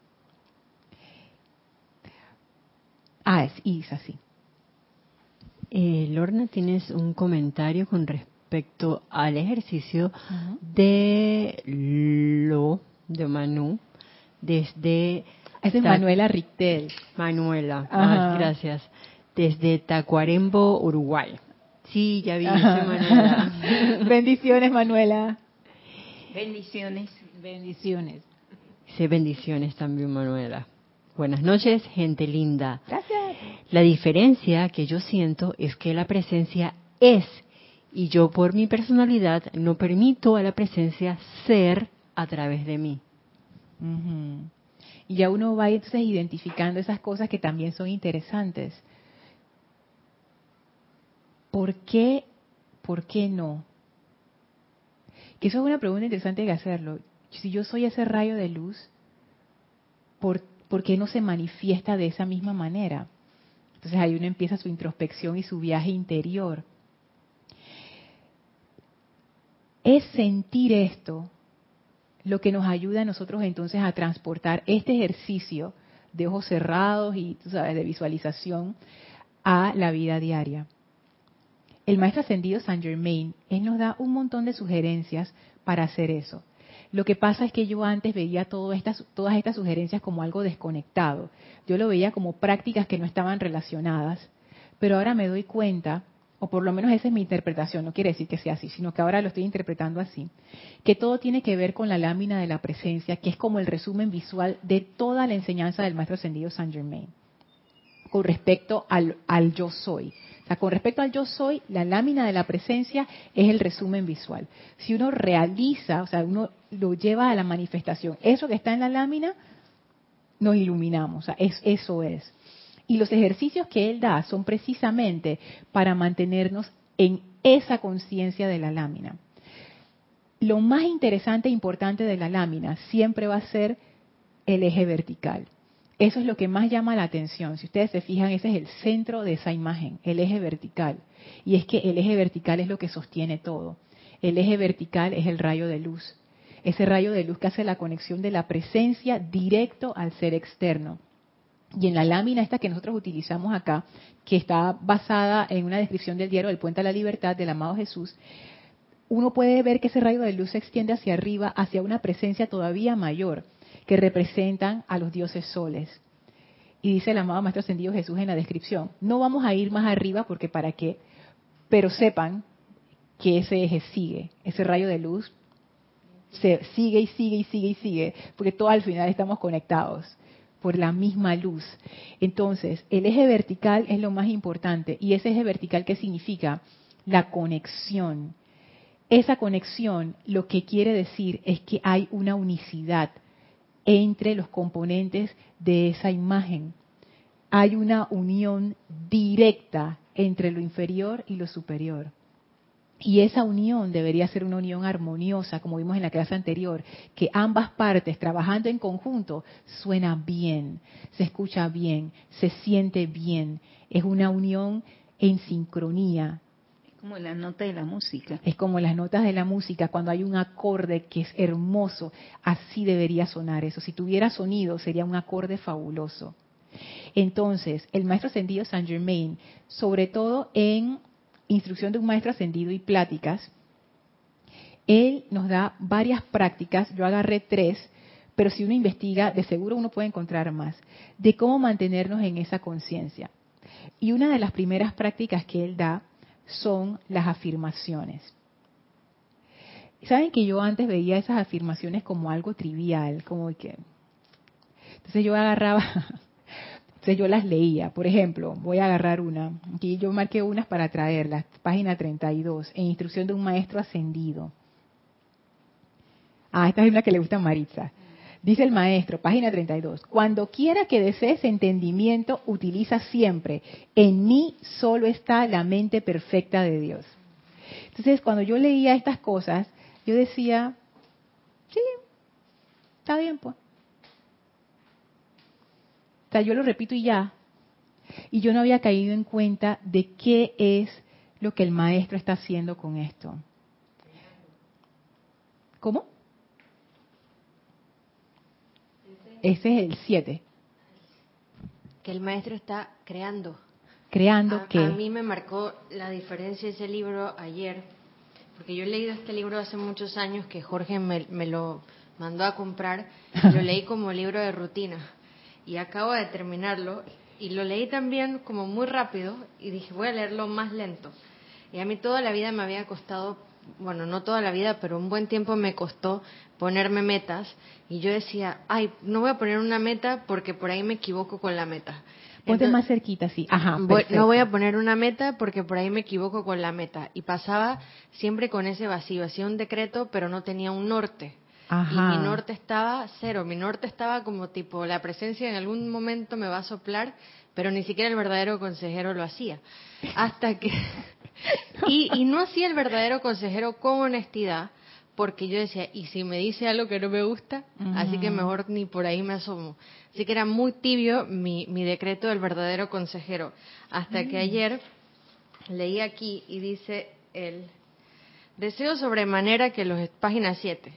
Ah, es Isa, sí. Eh, Lorna, tienes un comentario con respecto al ejercicio de lo de Manu desde... Es Manuela Rictel. Manuela, ah, gracias. Desde Tacuarembo, Uruguay. Sí, ya vi, Manuela. [laughs] bendiciones, Manuela. Bendiciones. Bendiciones. Sí, bendiciones también, Manuela. Buenas noches, gente linda. Gracias. La diferencia que yo siento es que la presencia es y yo por mi personalidad no permito a la presencia ser a través de mí. Y ya uno va entonces identificando esas cosas que también son interesantes. ¿Por qué? ¿Por qué no? Que eso es una pregunta interesante de hacerlo. Si yo soy ese rayo de luz, ¿por, ¿por qué no se manifiesta de esa misma manera? Entonces ahí uno empieza su introspección y su viaje interior. es sentir esto lo que nos ayuda a nosotros entonces a transportar este ejercicio de ojos cerrados y sabes de visualización a la vida diaria. El maestro ascendido Saint Germain, él nos da un montón de sugerencias para hacer eso. Lo que pasa es que yo antes veía estas, todas estas sugerencias como algo desconectado. Yo lo veía como prácticas que no estaban relacionadas, pero ahora me doy cuenta, o por lo menos esa es mi interpretación, no quiere decir que sea así, sino que ahora lo estoy interpretando así, que todo tiene que ver con la lámina de la presencia, que es como el resumen visual de toda la enseñanza del maestro ascendido Saint Germain, con respecto al, al yo soy con respecto al yo soy, la lámina de la presencia es el resumen visual. Si uno realiza, o sea, uno lo lleva a la manifestación, eso que está en la lámina, nos iluminamos, o sea, es, eso es. Y los ejercicios que él da son precisamente para mantenernos en esa conciencia de la lámina. Lo más interesante e importante de la lámina siempre va a ser el eje vertical. Eso es lo que más llama la atención. Si ustedes se fijan, ese es el centro de esa imagen, el eje vertical. Y es que el eje vertical es lo que sostiene todo. El eje vertical es el rayo de luz. Ese rayo de luz que hace la conexión de la presencia directo al ser externo. Y en la lámina esta que nosotros utilizamos acá, que está basada en una descripción del diario del Puente a la Libertad del amado Jesús, uno puede ver que ese rayo de luz se extiende hacia arriba, hacia una presencia todavía mayor que representan a los dioses soles. Y dice el amado Maestro Ascendido Jesús en la descripción, no vamos a ir más arriba porque para qué, pero sepan que ese eje sigue, ese rayo de luz se sigue y sigue y sigue y sigue, porque todo al final estamos conectados por la misma luz. Entonces, el eje vertical es lo más importante. ¿Y ese eje vertical qué significa? La conexión. Esa conexión lo que quiere decir es que hay una unicidad entre los componentes de esa imagen. Hay una unión directa entre lo inferior y lo superior. Y esa unión debería ser una unión armoniosa, como vimos en la clase anterior, que ambas partes trabajando en conjunto suena bien, se escucha bien, se siente bien. Es una unión en sincronía, como la nota de la música. Es como las notas de la música, cuando hay un acorde que es hermoso, así debería sonar eso. Si tuviera sonido, sería un acorde fabuloso. Entonces, el maestro ascendido Saint Germain, sobre todo en instrucción de un maestro ascendido y pláticas, él nos da varias prácticas, yo agarré tres, pero si uno investiga, de seguro uno puede encontrar más, de cómo mantenernos en esa conciencia. Y una de las primeras prácticas que él da son las afirmaciones. Saben que yo antes veía esas afirmaciones como algo trivial, como que... Entonces yo agarraba, [laughs] yo las leía. Por ejemplo, voy a agarrar una. Aquí yo marqué unas para traerlas. Página 32, en instrucción de un maestro ascendido. Ah, esta es una que le gusta a Maritza. Dice el maestro, página 32, cuando quiera que desees entendimiento, utiliza siempre, en mí solo está la mente perfecta de Dios. Entonces, cuando yo leía estas cosas, yo decía, sí, está bien, pues. O sea, yo lo repito y ya. Y yo no había caído en cuenta de qué es lo que el maestro está haciendo con esto. ¿Cómo? Ese es el 7. Que el maestro está creando. ¿Creando qué? A mí me marcó la diferencia ese libro ayer, porque yo he leído este libro hace muchos años que Jorge me, me lo mandó a comprar, lo leí como libro de rutina y acabo de terminarlo y lo leí también como muy rápido y dije voy a leerlo más lento. Y a mí toda la vida me había costado bueno, no toda la vida, pero un buen tiempo me costó ponerme metas y yo decía, ay, no voy a poner una meta porque por ahí me equivoco con la meta. Ponte más cerquita, sí. Ajá. no voy a poner una meta porque por ahí me equivoco con la meta. Y pasaba siempre con ese vacío. Hacía un decreto, pero no tenía un norte. Ajá. Y mi norte estaba cero. Mi norte estaba como tipo, la presencia en algún momento me va a soplar, pero ni siquiera el verdadero consejero lo hacía. Hasta que [laughs] y, no hacía el verdadero consejero con honestidad, porque yo decía, ¿y si me dice algo que no me gusta? Así que mejor ni por ahí me asomo. Así que era muy tibio mi, mi decreto del verdadero consejero. Hasta que mm. ayer leí aquí y dice él, Deseo sobremanera que los página 7.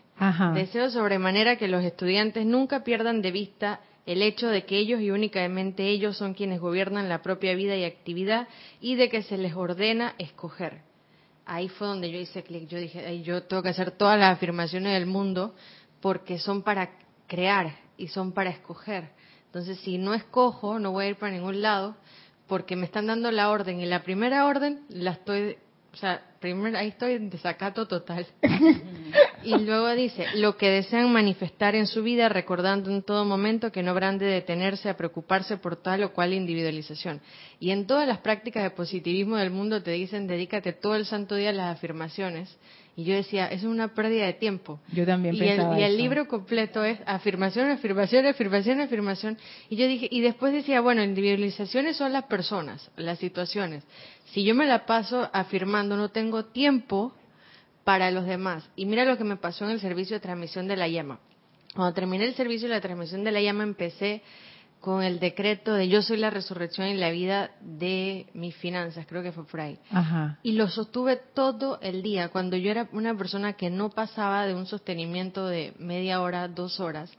Deseo sobremanera que los estudiantes nunca pierdan de vista el hecho de que ellos y únicamente ellos son quienes gobiernan la propia vida y actividad y de que se les ordena escoger. Ahí fue donde yo hice clic, yo dije, yo tengo que hacer todas las afirmaciones del mundo porque son para crear y son para escoger. Entonces, si no escojo, no voy a ir para ningún lado porque me están dando la orden y la primera orden la estoy o sea, primero ahí estoy en desacato total. [laughs] y luego dice, lo que desean manifestar en su vida, recordando en todo momento que no habrán de detenerse a preocuparse por tal o cual individualización. Y en todas las prácticas de positivismo del mundo te dicen, dedícate todo el santo día a las afirmaciones. Y yo decía, es una pérdida de tiempo. Yo también y pensaba el, Y el libro completo es afirmación, afirmación, afirmación, afirmación. Y yo dije, y después decía, bueno, individualizaciones son las personas, las situaciones. Si yo me la paso afirmando, no tengo tiempo para los demás. Y mira lo que me pasó en el servicio de transmisión de la llama. Cuando terminé el servicio de la transmisión de la llama, empecé con el decreto de yo soy la resurrección y la vida de mis finanzas, creo que fue por ahí. Y lo sostuve todo el día, cuando yo era una persona que no pasaba de un sostenimiento de media hora, dos horas.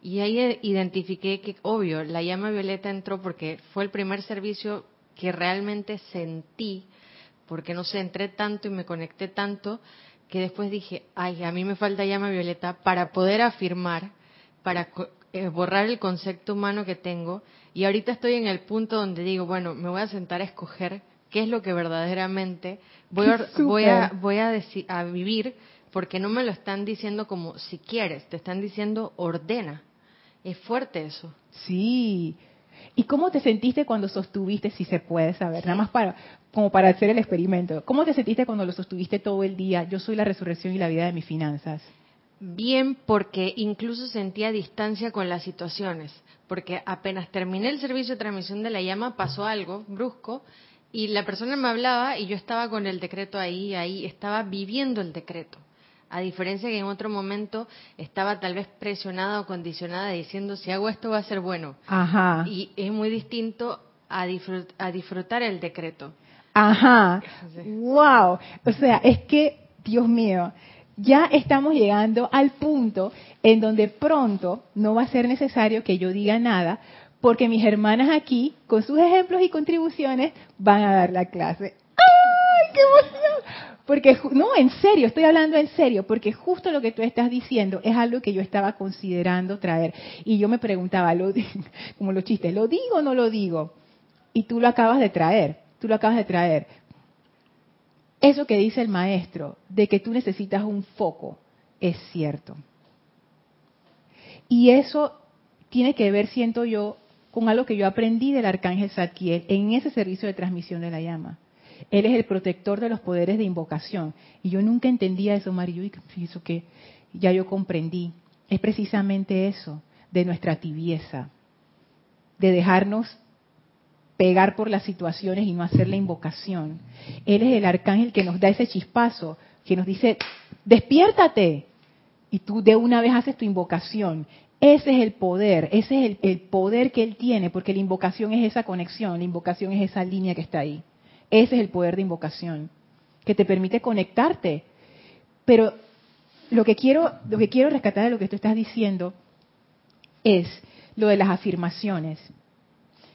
Y ahí identifiqué que, obvio, la llama violeta entró porque fue el primer servicio que realmente sentí, porque no sé, entré tanto y me conecté tanto, que después dije, ay, a mí me falta llama violeta para poder afirmar, para eh, borrar el concepto humano que tengo y ahorita estoy en el punto donde digo, bueno, me voy a sentar a escoger qué es lo que verdaderamente voy a, voy a, voy a, a vivir porque no me lo están diciendo como si quieres, te están diciendo ordena. Es fuerte eso. Sí. ¿Y cómo te sentiste cuando sostuviste, si se puede saber, nada más para como para hacer el experimento? ¿Cómo te sentiste cuando lo sostuviste todo el día? Yo soy la resurrección y la vida de mis finanzas bien porque incluso sentía distancia con las situaciones, porque apenas terminé el servicio de transmisión de la llama pasó algo brusco y la persona me hablaba y yo estaba con el decreto ahí, ahí, estaba viviendo el decreto. A diferencia que en otro momento estaba tal vez presionada o condicionada diciendo si hago esto va a ser bueno. Ajá. Y es muy distinto a, a disfrutar el decreto. Ajá. Wow. O sea, es que, Dios mío, ya estamos llegando al punto en donde pronto no va a ser necesario que yo diga nada, porque mis hermanas aquí, con sus ejemplos y contribuciones, van a dar la clase. ¡Ay, qué emoción! Porque, no, en serio, estoy hablando en serio, porque justo lo que tú estás diciendo es algo que yo estaba considerando traer. Y yo me preguntaba, lo, [laughs] como los chistes, ¿lo digo o no lo digo? Y tú lo acabas de traer, tú lo acabas de traer. Eso que dice el maestro, de que tú necesitas un foco, es cierto. Y eso tiene que ver, siento yo, con algo que yo aprendí del arcángel Zadkiel en ese servicio de transmisión de la llama. Él es el protector de los poderes de invocación. Y yo nunca entendía eso, Mario, y eso que ya yo comprendí. Es precisamente eso, de nuestra tibieza, de dejarnos pegar por las situaciones y no hacer la invocación. Él es el arcángel que nos da ese chispazo, que nos dice, despiértate. Y tú de una vez haces tu invocación. Ese es el poder, ese es el, poder que él tiene, porque la invocación es esa conexión, la invocación es esa línea que está ahí. Ese es el poder de invocación, que te permite conectarte. Pero lo que quiero, lo que quiero rescatar de lo que tú estás diciendo es lo de las afirmaciones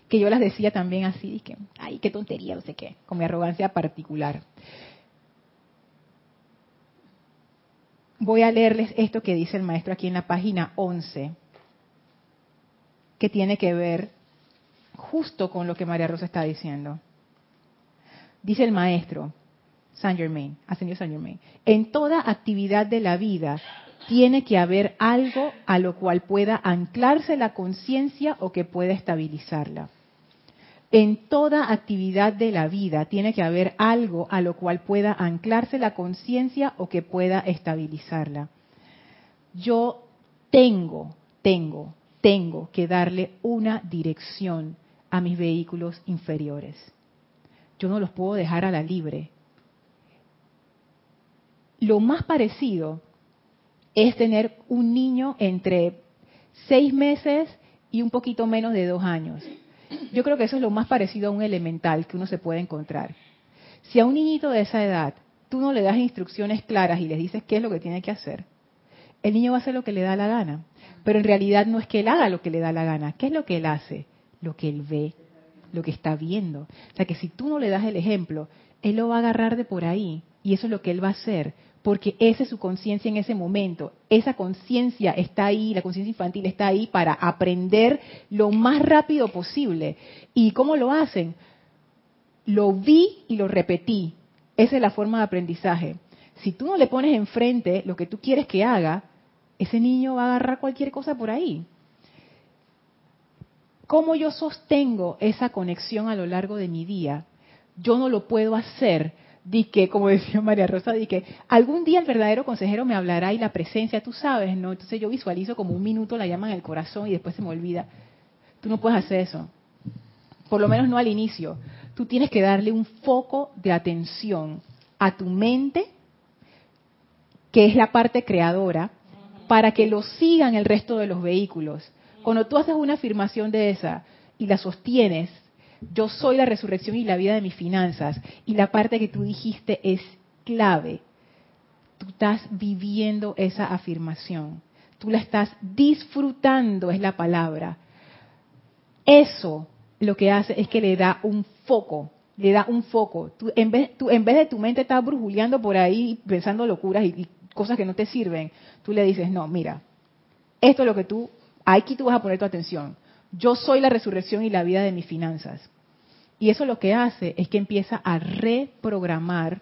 que yo las decía también así, que, ay, qué tontería, no sé qué, con mi arrogancia particular. Voy a leerles esto que dice el maestro aquí en la página 11, que tiene que ver justo con lo que María Rosa está diciendo. Dice el maestro, Saint Germain, ascendió Saint Germain, en toda actividad de la vida tiene que haber algo a lo cual pueda anclarse la conciencia o que pueda estabilizarla en toda actividad de la vida tiene que haber algo a lo cual pueda anclarse la conciencia o que pueda estabilizarla. Yo tengo, tengo, tengo que darle una dirección a mis vehículos inferiores. Yo no los puedo dejar a la libre. Lo más parecido es tener un niño entre seis meses y un poquito menos de dos años yo creo que eso es lo más parecido a un elemental que uno se puede encontrar. Si a un niñito de esa edad tú no le das instrucciones claras y le dices qué es lo que tiene que hacer, el niño va a hacer lo que le da la gana. Pero en realidad no es que él haga lo que le da la gana. ¿Qué es lo que él hace? Lo que él ve, lo que está viendo. O sea que si tú no le das el ejemplo, él lo va a agarrar de por ahí y eso es lo que él va a hacer, porque esa es su conciencia en ese momento. Esa conciencia está ahí, la conciencia infantil está ahí para aprender lo más rápido posible. ¿Y cómo lo hacen? Lo vi y lo repetí. Esa es la forma de aprendizaje. Si tú no le pones enfrente lo que tú quieres que haga, ese niño va a agarrar cualquier cosa por ahí. ¿Cómo yo sostengo esa conexión a lo largo de mi día? Yo no lo puedo hacer. Di que, como [laughs] decía María Rosa, di que algún día el verdadero consejero me hablará y la presencia, tú sabes, ¿no? Entonces yo visualizo como un minuto la llama en el corazón y después se me olvida. Tú no puedes hacer eso. Por lo menos no al inicio. Tú tienes que darle un foco de atención a tu mente, que es la parte creadora, para que lo sigan el resto de los vehículos. Cuando tú haces una afirmación de esa y la sostienes, yo soy la resurrección y la vida de mis finanzas, y la parte que tú dijiste es clave. Tú estás viviendo esa afirmación. Tú la estás disfrutando, es la palabra. Eso lo que hace es que le da un foco, le da un foco. Tú, en, vez, tú, en vez de tu mente estar brujuleando por ahí pensando locuras y cosas que no te sirven, tú le dices, no, mira, esto es lo que tú, aquí tú vas a poner tu atención. Yo soy la resurrección y la vida de mis finanzas. Y eso lo que hace es que empieza a reprogramar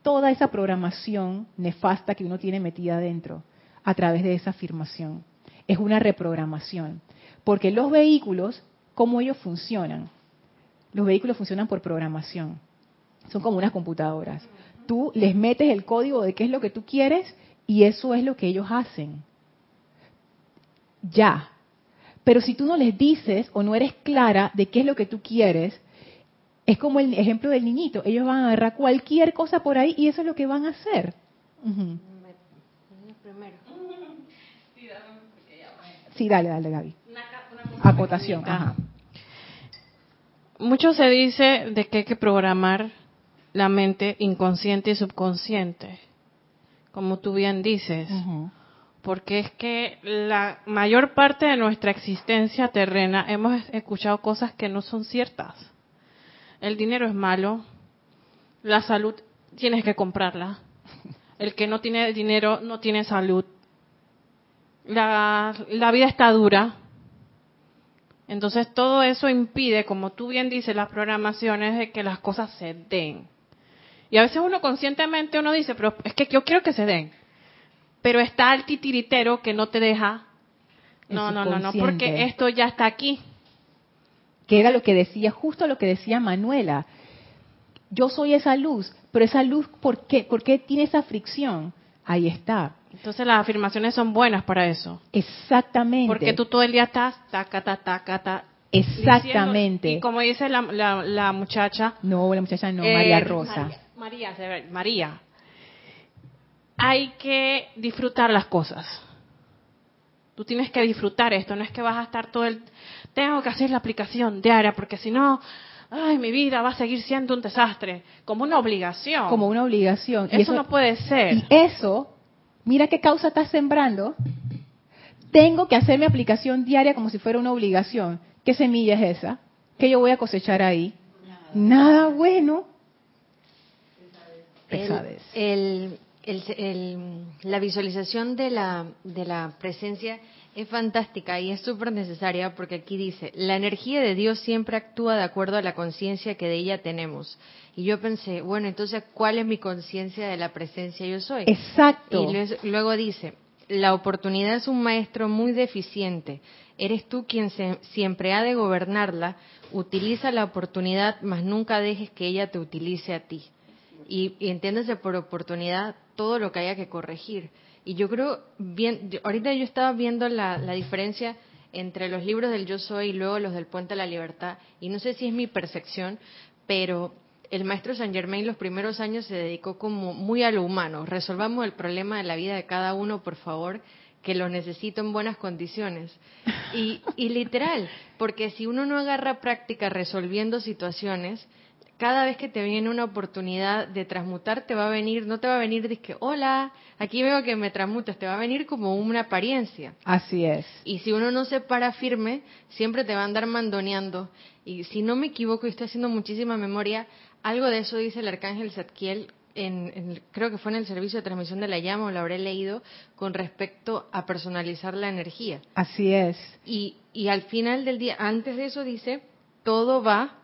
toda esa programación nefasta que uno tiene metida adentro a través de esa afirmación. Es una reprogramación. Porque los vehículos, ¿cómo ellos funcionan? Los vehículos funcionan por programación. Son como unas computadoras tú les metes el código de qué es lo que tú quieres y eso es lo que ellos hacen. Ya. Pero si tú no les dices o no eres clara de qué es lo que tú quieres, es como el ejemplo del niñito. Ellos van a agarrar cualquier cosa por ahí y eso es lo que van a hacer. Sí, dale, dale, Gaby. Acotación. Ajá. Mucho se dice de que hay que programar la mente inconsciente y subconsciente, como tú bien dices, porque es que la mayor parte de nuestra existencia terrena hemos escuchado cosas que no son ciertas. El dinero es malo, la salud tienes que comprarla, el que no tiene dinero no tiene salud, la, la vida está dura, entonces todo eso impide, como tú bien dices, las programaciones de que las cosas se den. Y a veces uno conscientemente uno dice, pero es que yo quiero que se den. Pero está el titiritero que no te deja. No, no, no, no, porque esto ya está aquí. Que era lo que decía, justo lo que decía Manuela. Yo soy esa luz, pero esa luz, ¿por qué, ¿Por qué tiene esa fricción? Ahí está. Entonces las afirmaciones son buenas para eso. Exactamente. Porque tú todo el día estás taca, taca, taca, Exactamente. y como dice la, la, muchacha. No, la muchacha no, María eh, Rosa. María, María, hay que disfrutar las cosas. Tú tienes que disfrutar esto, no es que vas a estar todo el... Tengo que hacer la aplicación diaria porque si no, ay, mi vida va a seguir siendo un desastre, como una obligación. Como una obligación. Eso, eso no puede ser. Y eso, mira qué causa estás sembrando. Tengo que hacer mi aplicación diaria como si fuera una obligación. ¿Qué semilla es esa? ¿Qué yo voy a cosechar ahí? Nada bueno la visualización de la, de la presencia es fantástica y es súper necesaria porque aquí dice, la energía de Dios siempre actúa de acuerdo a la conciencia que de ella tenemos. Y yo pensé, bueno, entonces, ¿cuál es mi conciencia de la presencia yo soy? Exacto. Y luego dice, la oportunidad es un maestro muy deficiente. Eres tú quien siempre ha de gobernarla. Utiliza la oportunidad, mas nunca dejes que ella te utilice a ti y, entiéndase por oportunidad todo lo que haya que corregir. Y yo creo, bien, ahorita yo estaba viendo la, diferencia entre los libros del Yo Soy y luego los del Puente a la Libertad, y no sé si es mi percepción, pero el maestro Saint Germain los primeros años se dedicó como muy a lo humano. Resolvamos el problema de la vida de cada uno, por favor, que lo necesito en buenas condiciones. Y, y literal, porque si uno no agarra práctica resolviendo situaciones, cada vez que te viene una oportunidad de transmutar, te va a venir, no te va a venir de que, hola, aquí veo que me transmutas, te va a venir como una apariencia. Así es. Y si uno no se para firme, siempre te va a andar mandoneando. Y si no me equivoco y estoy haciendo muchísima memoria, algo de eso dice el arcángel Zadkiel en, creo que fue en el servicio de transmisión de la llama, o lo habré leído, con respecto a personalizar la energía. Así es. Y, y al final del día, antes de eso dice, todo va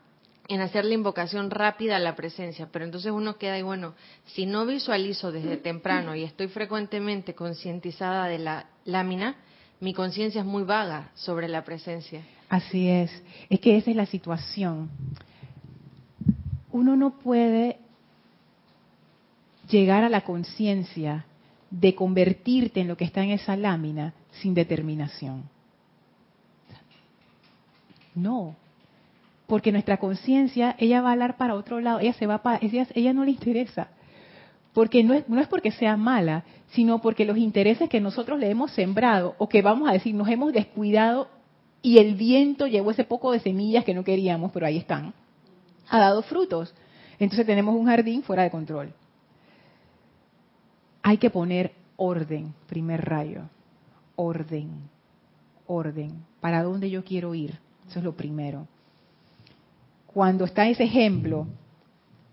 en hacer la invocación rápida a la presencia, pero entonces uno queda y bueno, si no visualizo desde temprano y estoy frecuentemente concientizada de la lámina, mi conciencia es muy vaga sobre la presencia. Así es, es que esa es la situación. Uno no puede llegar a la conciencia de convertirte en lo que está en esa lámina sin determinación. No, porque nuestra conciencia, ella va a hablar para otro lado, ella se va para, ella, ella no le interesa. Porque no es, no es porque sea mala, sino porque los intereses que nosotros le hemos sembrado, o que vamos a decir, nos hemos descuidado y el viento llevó ese poco de semillas que no queríamos, pero ahí están, ha dado frutos. Entonces tenemos un jardín fuera de control hay que poner orden, primer rayo, orden, orden. ¿Para dónde yo quiero ir? Eso es lo primero. Cuando está ese ejemplo,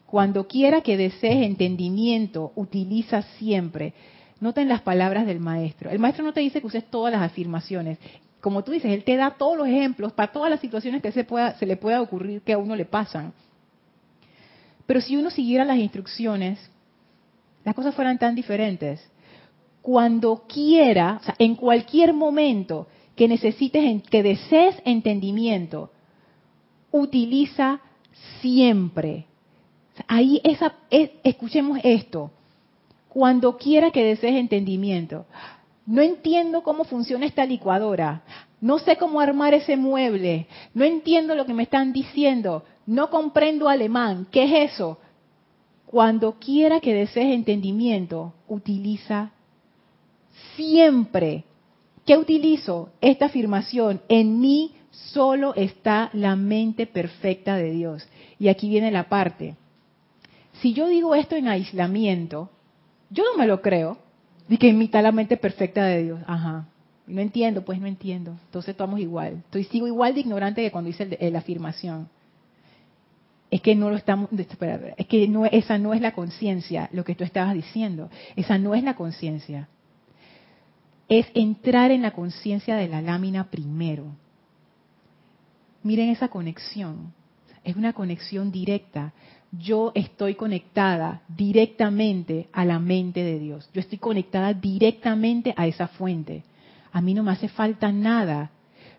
cuando quiera que desees entendimiento, utiliza siempre. Noten las palabras del maestro. El maestro no te dice que uses todas las afirmaciones. Como tú dices, él te da todos los ejemplos para todas las situaciones que se, pueda, se le pueda ocurrir que a uno le pasan. Pero si uno siguiera las instrucciones, las cosas fueran tan diferentes. Cuando quiera, en cualquier momento que necesites, que desees entendimiento, utiliza siempre. Ahí esa, escuchemos esto. Cuando quiera que desees entendimiento, no entiendo cómo funciona esta licuadora, no sé cómo armar ese mueble, no entiendo lo que me están diciendo, no comprendo alemán, ¿qué es eso? Cuando quiera que desees entendimiento, utiliza siempre. ¿Qué utilizo? Esta afirmación, en mí solo está la mente perfecta de Dios. Y aquí viene la parte. Si yo digo esto en aislamiento, yo no me lo creo, de que está la mente perfecta de Dios. Ajá. No entiendo, pues no entiendo. Entonces estamos igual. Estoy sigo igual de ignorante que cuando hice la afirmación es que no lo estamos, es que no, esa no es la conciencia, lo que tú estabas diciendo, esa no es la conciencia. Es entrar en la conciencia de la lámina primero. Miren esa conexión, es una conexión directa. Yo estoy conectada directamente a la mente de Dios. Yo estoy conectada directamente a esa fuente. A mí no me hace falta nada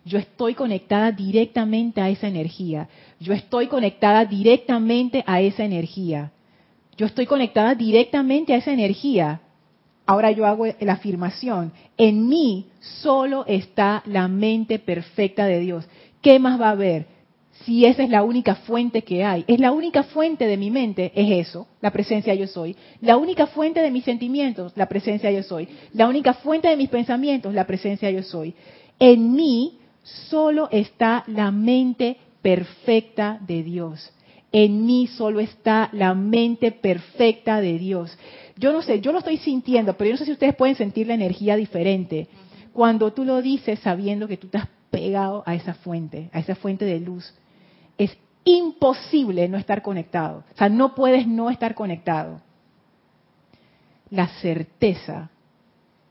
yo estoy conectada directamente a esa energía. Yo estoy conectada directamente a esa energía. Yo estoy conectada directamente a esa energía. Ahora yo hago la afirmación. En mí solo está la mente perfecta de Dios. ¿Qué más va a haber? Si esa es la única fuente que hay. Es la única fuente de mi mente, es eso, la presencia yo soy. La única fuente de mis sentimientos, la presencia yo soy. La única fuente de mis pensamientos, la presencia yo soy. En mí solo está la mente perfecta de Dios. En mí solo está la mente perfecta de Dios. Yo no sé, yo lo estoy sintiendo, pero yo no sé si ustedes pueden sentir la energía diferente. Cuando tú lo dices sabiendo que tú estás pegado a esa fuente, a esa fuente de luz, es imposible no estar conectado. O sea, no puedes no estar conectado. La certeza,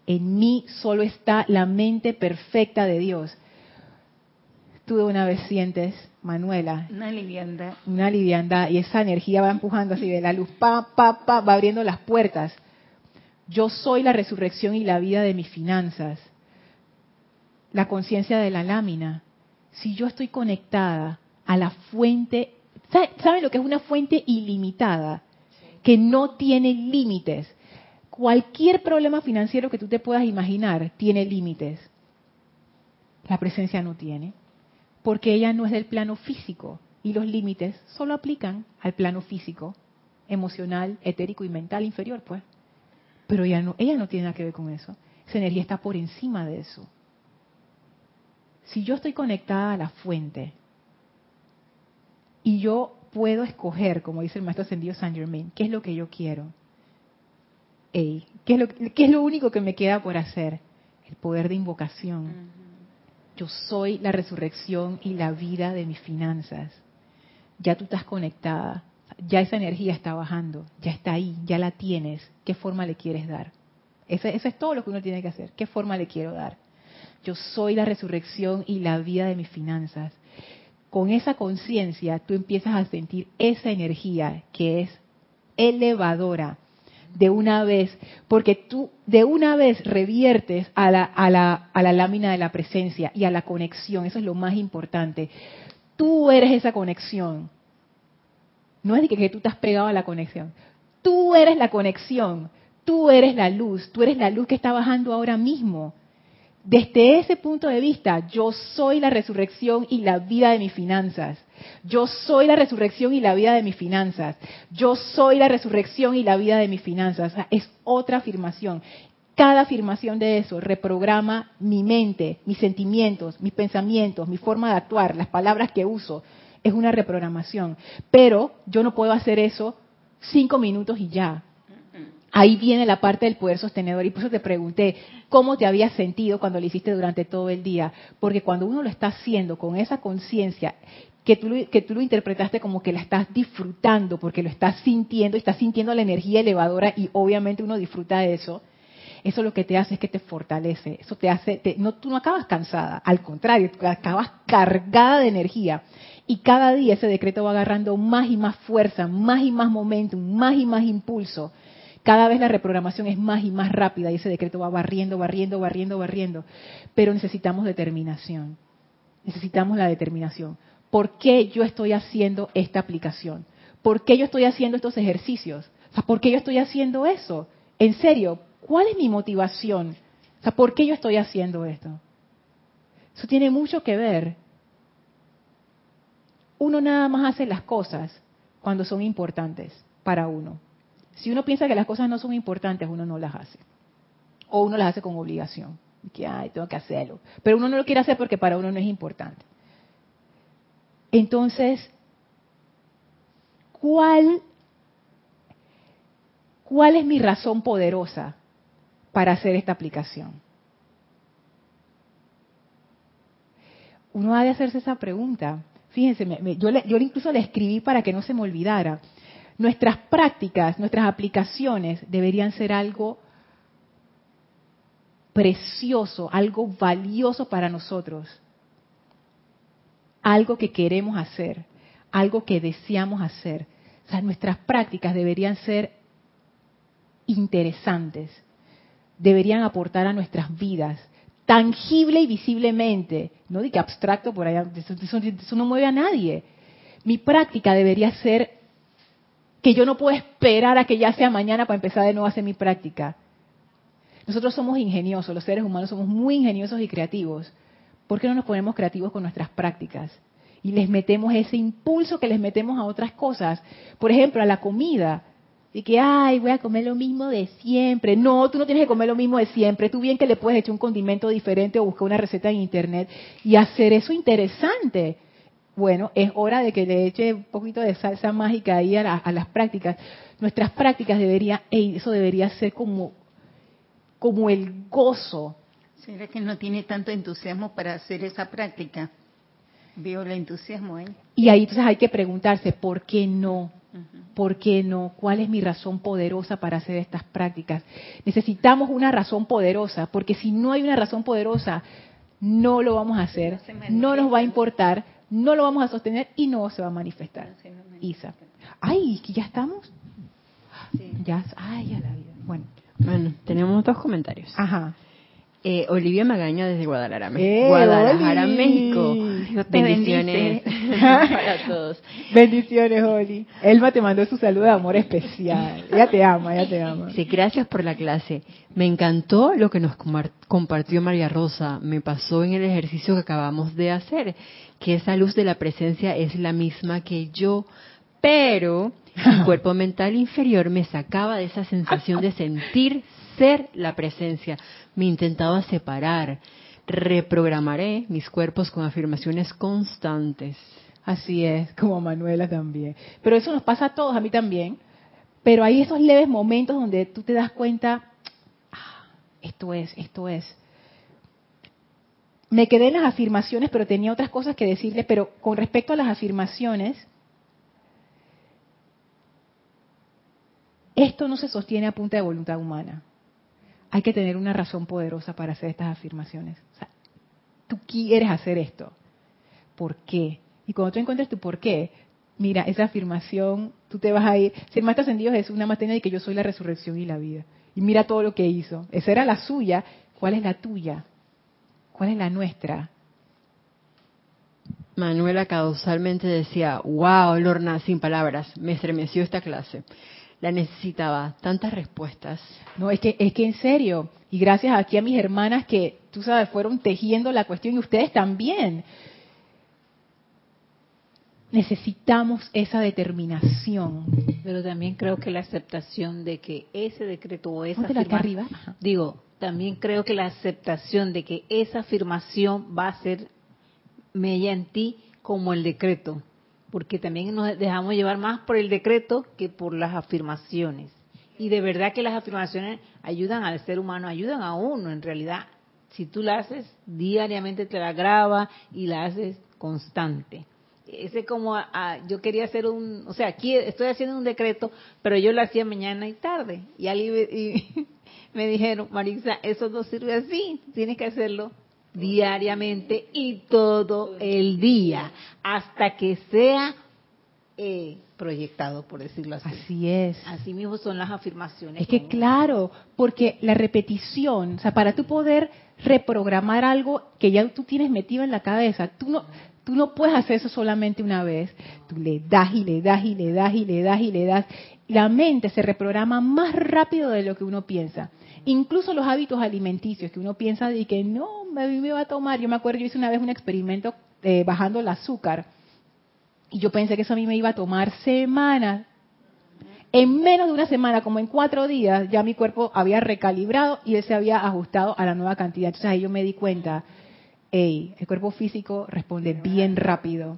en mí solo está la mente perfecta de Dios tú de una vez sientes, Manuela. Una liviandad. Una liviandad. Y esa energía va empujando así de la luz, pa, pa, pa, va abriendo las puertas. Yo soy la resurrección y la vida de mis finanzas. La conciencia de la lámina. Si yo estoy conectada a la fuente, ¿saben lo que es una fuente ilimitada? Que no tiene límites. Cualquier problema financiero que tú te puedas imaginar tiene límites. La presencia no tiene porque ella no es del plano físico y los límites solo aplican al plano físico, emocional, etérico y mental inferior, pues. Pero ella no, ella no tiene nada que ver con eso. Esa energía está por encima de eso. Si yo estoy conectada a la fuente y yo puedo escoger, como dice el maestro ascendido Saint Germain, qué es lo que yo quiero. ¿qué, es lo, ¿Qué es lo único que me queda por hacer? El poder de invocación. Yo soy la resurrección y la vida de mis finanzas. Ya tú estás conectada, ya esa energía está bajando, ya está ahí, ya la tienes. ¿Qué forma le quieres dar? Eso, eso es todo lo que uno tiene que hacer. ¿Qué forma le quiero dar? Yo soy la resurrección y la vida de mis finanzas con esa conciencia tú empiezas a sentir esa energía que es elevadora de una vez, porque tú de una vez reviertes a la, lámina de la presencia y a la conexión, eso es lo más importante. Tú eres esa conexión. No es de que, que tú estás pegado a la conexión. Tú eres la conexión. Tú eres la luz. Tú eres la luz que está bajando ahora mismo desde ese punto de vista, yo soy la resurrección y la vida de mis finanzas. Yo soy la resurrección y la vida de mis finanzas. Yo soy la resurrección y la vida de mis finanzas. es otra afirmación. Cada afirmación de eso reprograma mi mente, mis sentimientos, mis pensamientos, mi forma de actuar, las palabras que uso. Es una reprogramación. Pero yo no puedo hacer eso cinco minutos y ya ahí viene la parte del poder sostenedor. Y por eso te pregunté, ¿cómo te habías sentido cuando lo hiciste durante todo el día? Porque cuando uno lo está haciendo con esa conciencia, que tú, tú lo interpretaste como que la estás disfrutando, porque lo estás sintiendo, estás sintiendo la energía elevadora y obviamente uno disfruta de eso, eso lo que te hace es que te fortalece. Eso te hace, no, tú no acabas cansada, al contrario, acabas cargada de energía. Y cada día ese decreto va agarrando más y más fuerza, más y más momentum, más y más impulso cada vez la reprogramación es más y más rápida y ese decreto va barriendo, barriendo, barriendo, barriendo. Pero necesitamos determinación. Necesitamos la determinación. ¿Por qué yo estoy haciendo esta aplicación? ¿Por qué yo estoy haciendo estos ejercicios? ¿por qué yo estoy haciendo eso? En serio, ¿cuál es mi motivación? ¿por qué yo estoy haciendo esto? Eso tiene mucho que ver. Uno nada más hace las cosas cuando son importantes para uno. Si uno piensa que las cosas no son importantes, uno no las hace. O uno las hace con obligación. Que, ay, tengo que hacerlo. Pero uno no lo quiere hacer porque para uno no es importante. Entonces, ¿cuál, es mi razón poderosa para hacer esta aplicación? Uno ha de hacerse esa pregunta. Fíjense, yo, yo incluso le escribí para que no se me olvidara. Nuestras prácticas, nuestras aplicaciones deberían ser algo precioso, algo valioso para nosotros. Algo que queremos hacer, algo que deseamos hacer. O sea, nuestras prácticas deberían ser interesantes, deberían aportar a nuestras vidas, tangible y visiblemente, no diga abstracto por allá, eso no mueve a nadie. Mi práctica debería ser que yo no puedo esperar a que ya sea mañana para empezar de nuevo a hacer mi práctica. Nosotros somos ingeniosos, los seres humanos somos muy ingeniosos y creativos. ¿Por qué no nos ponemos creativos con nuestras prácticas? Y les metemos ese impulso que les metemos a otras cosas. Por ejemplo, a la comida. Y que, ay, voy a comer lo mismo de siempre. No, tú no tienes que comer lo mismo de siempre. Tú bien que le puedes echar un condimento diferente o buscar una receta en internet y hacer eso interesante bueno, es hora de que le eche un poquito de salsa mágica ahí a, las prácticas. Nuestras prácticas deberían, eso debería ser como, como el gozo. ¿Será que no tiene tanto entusiasmo para hacer esa práctica? Veo el entusiasmo ahí. Y ahí entonces hay que preguntarse, ¿por qué no? ¿Por qué no? ¿Cuál es mi razón poderosa para hacer estas prácticas? Necesitamos una razón poderosa, porque si no hay una razón poderosa, no lo vamos a hacer, no nos va a importar, no lo vamos a sostener y no se va a manifestar. Isa. Ay, ya estamos. Ya, ay, ya la vida. Bueno. Bueno, tenemos dos comentarios. Ajá. Eh, Olivia Magaña desde Guadalajara, eh, Guadalajara, México. Bendiciones [laughs] para [laughs] todos. Bendiciones, Oli. Elma te mandó su saludo de amor especial. Ella te ama, ella te ama. Sí, gracias por la clase. Me encantó lo que nos compartió María Rosa. Me pasó en el ejercicio que acabamos de hacer, que esa luz de la presencia es la misma que yo, pero mi [laughs] cuerpo mental inferior me sacaba de esa sensación de sentir ser la presencia me intentaba separar. Reprogramaré mis cuerpos con afirmaciones constantes. Así es, como Manuela también. Pero eso nos pasa a todos, a mí también. Pero hay esos leves momentos donde tú te das cuenta, ah, esto es, esto es. Me quedé en las afirmaciones, pero tenía otras cosas que decirle, pero con respecto a las afirmaciones, esto no se sostiene a punta de voluntad humana. Hay que tener una razón poderosa para hacer estas afirmaciones. O sea, tú quieres hacer esto. ¿Por qué? Y cuando tú encuentres tu por qué, mira, esa afirmación, tú te vas a ir. Si el Maestro Ascendido es una más de que yo soy la resurrección y la vida. Y mira todo lo que hizo. Esa era la suya. ¿Cuál es la tuya? ¿Cuál es la nuestra? Manuela causalmente decía, wow, Lorna, sin palabras, me estremeció esta clase. La necesitaba, tantas respuestas. No, es que, es que en serio, y gracias aquí a mis hermanas que, tú sabes, fueron tejiendo la cuestión y ustedes también. Necesitamos esa determinación. Pero también creo que la aceptación de que ese decreto o esa afirmación, digo, también creo que la aceptación de que esa afirmación va a ser mella en ti como el decreto, porque también nos dejamos llevar más por el decreto que por las afirmaciones. Y de verdad que las afirmaciones ayudan al ser humano, ayudan a uno en realidad. Si tú la haces diariamente, te la graba y la haces constante ese como yo quería hacer un, o sea, aquí estoy haciendo un decreto, pero yo lo hacía mañana y tarde. Y alguien me, [laughs] dijeron, Marisa, eso no sirve así, tienes que hacerlo diariamente y todo el día, hasta que sea eh, proyectado, por decirlo así. Así es. Así mismo son las afirmaciones. Es que claro, porque la repetición, o sea, para tú poder reprogramar algo que ya tú tienes metido en la cabeza, tú no, Tú no puedes hacer eso solamente una vez. Tú le das y le das y le das y le das y le das. La mente se reprograma más rápido de lo que uno piensa. Incluso los hábitos alimenticios, que uno piensa de que no, me, me va a tomar. Yo me acuerdo, yo hice una vez un experimento eh, bajando el azúcar. Y yo pensé que eso a mí me iba a tomar semanas. En menos de una semana, como en cuatro días, ya mi cuerpo había recalibrado y él se había ajustado a la nueva cantidad. Entonces ahí yo me di cuenta, el cuerpo físico responde bien rápido,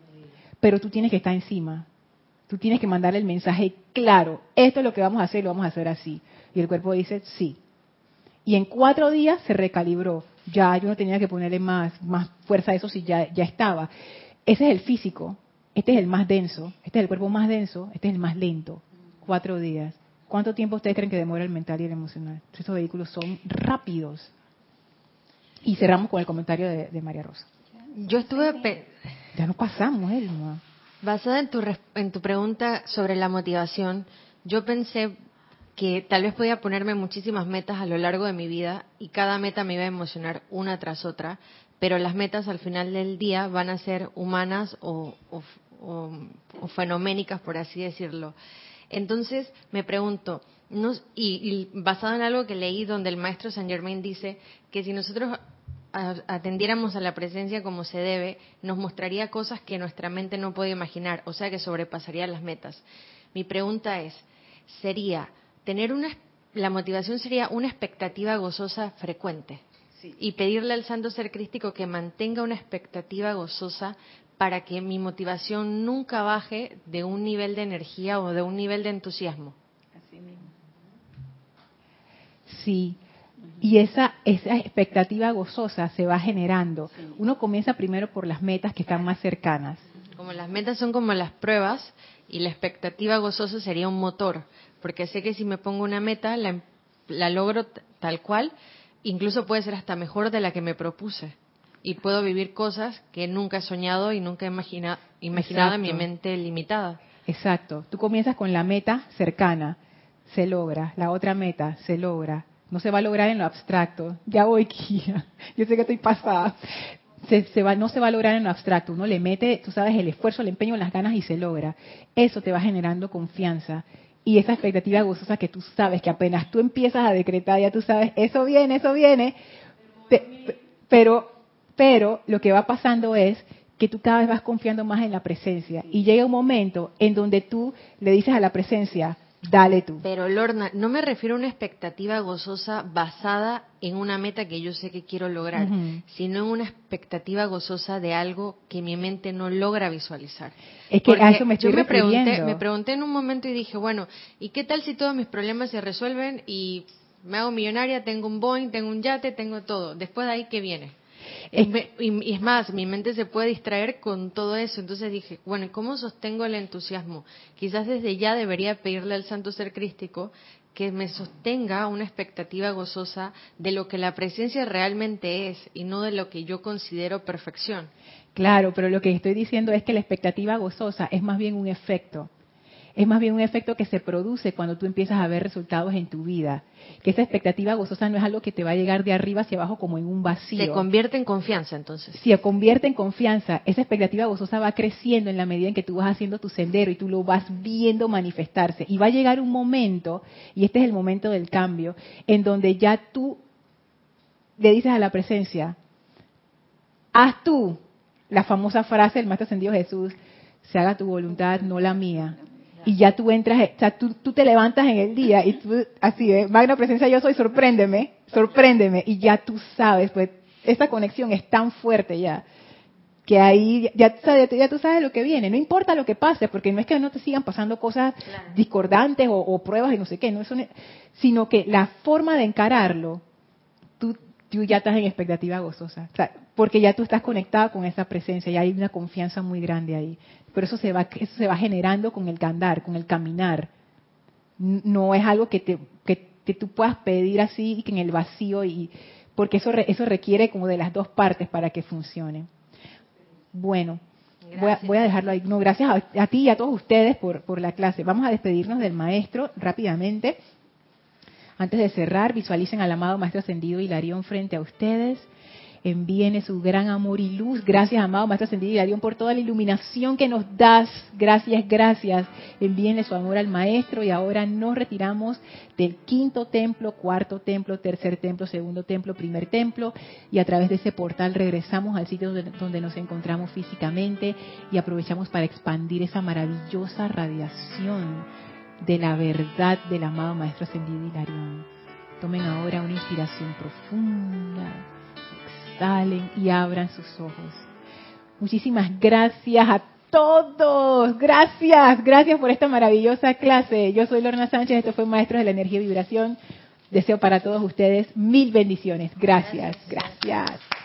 pero tú tienes que estar encima. Tú tienes que mandar el mensaje claro, esto es lo que vamos a hacer, lo vamos a hacer así. Y el cuerpo dice, sí. Y en cuatro días se recalibró. Ya yo no tenía que ponerle más, más fuerza a eso si ya, ya estaba. Ese es el físico. Este es el más denso. Este es el cuerpo más denso. Este es el más lento. Cuatro días. ¿Cuánto tiempo ustedes creen que demora el mental y el emocional? Estos vehículos son rápidos. Y cerramos con el comentario de, María Rosa. Yo estuve... Ya no pasamos, Elma. Basada en tu, en tu pregunta sobre la motivación, yo pensé que tal vez podía ponerme muchísimas metas a lo largo de mi vida y cada meta me iba a emocionar una tras otra, pero las metas al final del día van a ser humanas o, o, fenoménicas, por así decirlo. Entonces me pregunto, y, basado en algo que leí donde el maestro Saint Germain dice que si nosotros atendiéramos a la presencia como se debe, nos mostraría cosas que nuestra mente no puede imaginar, o sea que sobrepasaría las metas. Mi pregunta es, sería tener una la motivación sería una expectativa gozosa frecuente y pedirle al santo ser crístico que mantenga una expectativa gozosa para que mi motivación nunca baje de un nivel de energía o de un nivel de entusiasmo. Así mismo. Sí, y esa, esa expectativa gozosa se va generando. Uno comienza primero por las metas que están más cercanas. Como las metas son como las pruebas y la expectativa gozosa sería un motor, porque sé que si me pongo una meta la, la logro tal cual, incluso puede ser hasta mejor de la que me propuse y puedo vivir cosas que nunca he soñado y nunca he imaginado en mi mente limitada. Exacto. Tú comienzas con la meta cercana, se logra. La otra meta se logra. No se va a lograr en lo abstracto. Ya voy, [laughs] Kia. Yo sé que estoy pasada. Se, va, no se va a lograr en lo abstracto. Uno le mete, tú sabes, el esfuerzo, el empeño, las ganas y se logra. Eso te va generando confianza. Y esa expectativa gozosa que tú sabes que apenas tú empiezas a decretar, ya tú sabes, eso viene, eso viene. pero, pero lo que va pasando es que tú cada vez vas confiando más en la presencia. Y llega un momento en donde tú le dices a la presencia, Dale tú. Pero Lorna, no me refiero a una expectativa gozosa basada en una meta que yo sé que quiero lograr, sino en una expectativa gozosa de algo que mi mente no logra visualizar. Es que a eso me estoy yo me pregunté, me pregunté en un momento y dije, bueno, ¿y qué tal si todos mis problemas se resuelven y me hago millonaria, tengo un Boeing, tengo un yate, tengo todo? Después de ahí, ¿qué viene? Y, es más, mi mente se puede distraer con todo eso. Entonces dije, bueno, ¿y cómo sostengo el entusiasmo? Quizás desde ya debería pedirle al Santo Ser Crístico que me sostenga una expectativa gozosa de lo que la presencia realmente es y no de lo que yo considero perfección. Claro, pero lo que estoy diciendo es que la expectativa gozosa es más bien un efecto es más bien un efecto que se produce cuando tú empiezas a ver resultados en tu vida. Que esa expectativa gozosa no es algo que te va a llegar de arriba hacia abajo como en un vacío. Se convierte en confianza entonces. Se convierte en confianza. Esa expectativa gozosa va creciendo en la medida en que tú vas haciendo tu sendero y tú lo vas viendo manifestarse. Y va a llegar un momento, y este es el momento del cambio, en donde ya tú le dices a la presencia, haz tú la famosa frase del Maestro Ascendido Jesús, se haga tu voluntad, no la mía y ya tú entras, o sea, tú, te levantas en el día y tú, así, ¿eh? magna presencia yo soy, sorpréndeme, sorpréndeme, y ya tú sabes, pues esta conexión es tan fuerte ya, que ahí ya, ya, tú sabes lo que viene, no importa lo que pase, porque no es que no te sigan pasando cosas discordantes o, pruebas y no sé qué, no, sino que la forma de encararlo, tú, ya estás en expectativa gozosa, o sea, porque ya tú estás conectado con esa presencia y hay una confianza muy grande ahí pero eso se va, eso se va generando con el andar, con el caminar. No es algo que, te, que, tú puedas pedir así y que en el vacío, y porque eso, eso requiere como de las dos partes para que funcione. Bueno, voy a, dejarlo ahí. No, gracias a, a, ti y a todos ustedes por, por la clase. Vamos a despedirnos del maestro rápidamente. Antes de cerrar, visualicen al amado Maestro Ascendido Hilarión frente a ustedes envíene su gran amor y luz. Gracias, amado Maestro Ascendido Hilarión, por toda la iluminación que nos das. Gracias, gracias. Envíenle su amor al Maestro y ahora nos retiramos del quinto templo, cuarto templo, tercer templo, segundo templo, primer templo y a través de ese portal regresamos al sitio donde nos encontramos físicamente y aprovechamos para expandir esa maravillosa radiación de la verdad del amado Maestro Ascendido Hilarión. Tomen ahora una inspiración profunda salen y abran sus ojos. Muchísimas gracias a todos. Gracias, gracias por esta maravillosa clase. Yo soy Lorna Sánchez, esto fue Maestros de la Energía y Vibración. Deseo para todos ustedes mil bendiciones. Gracias, gracias.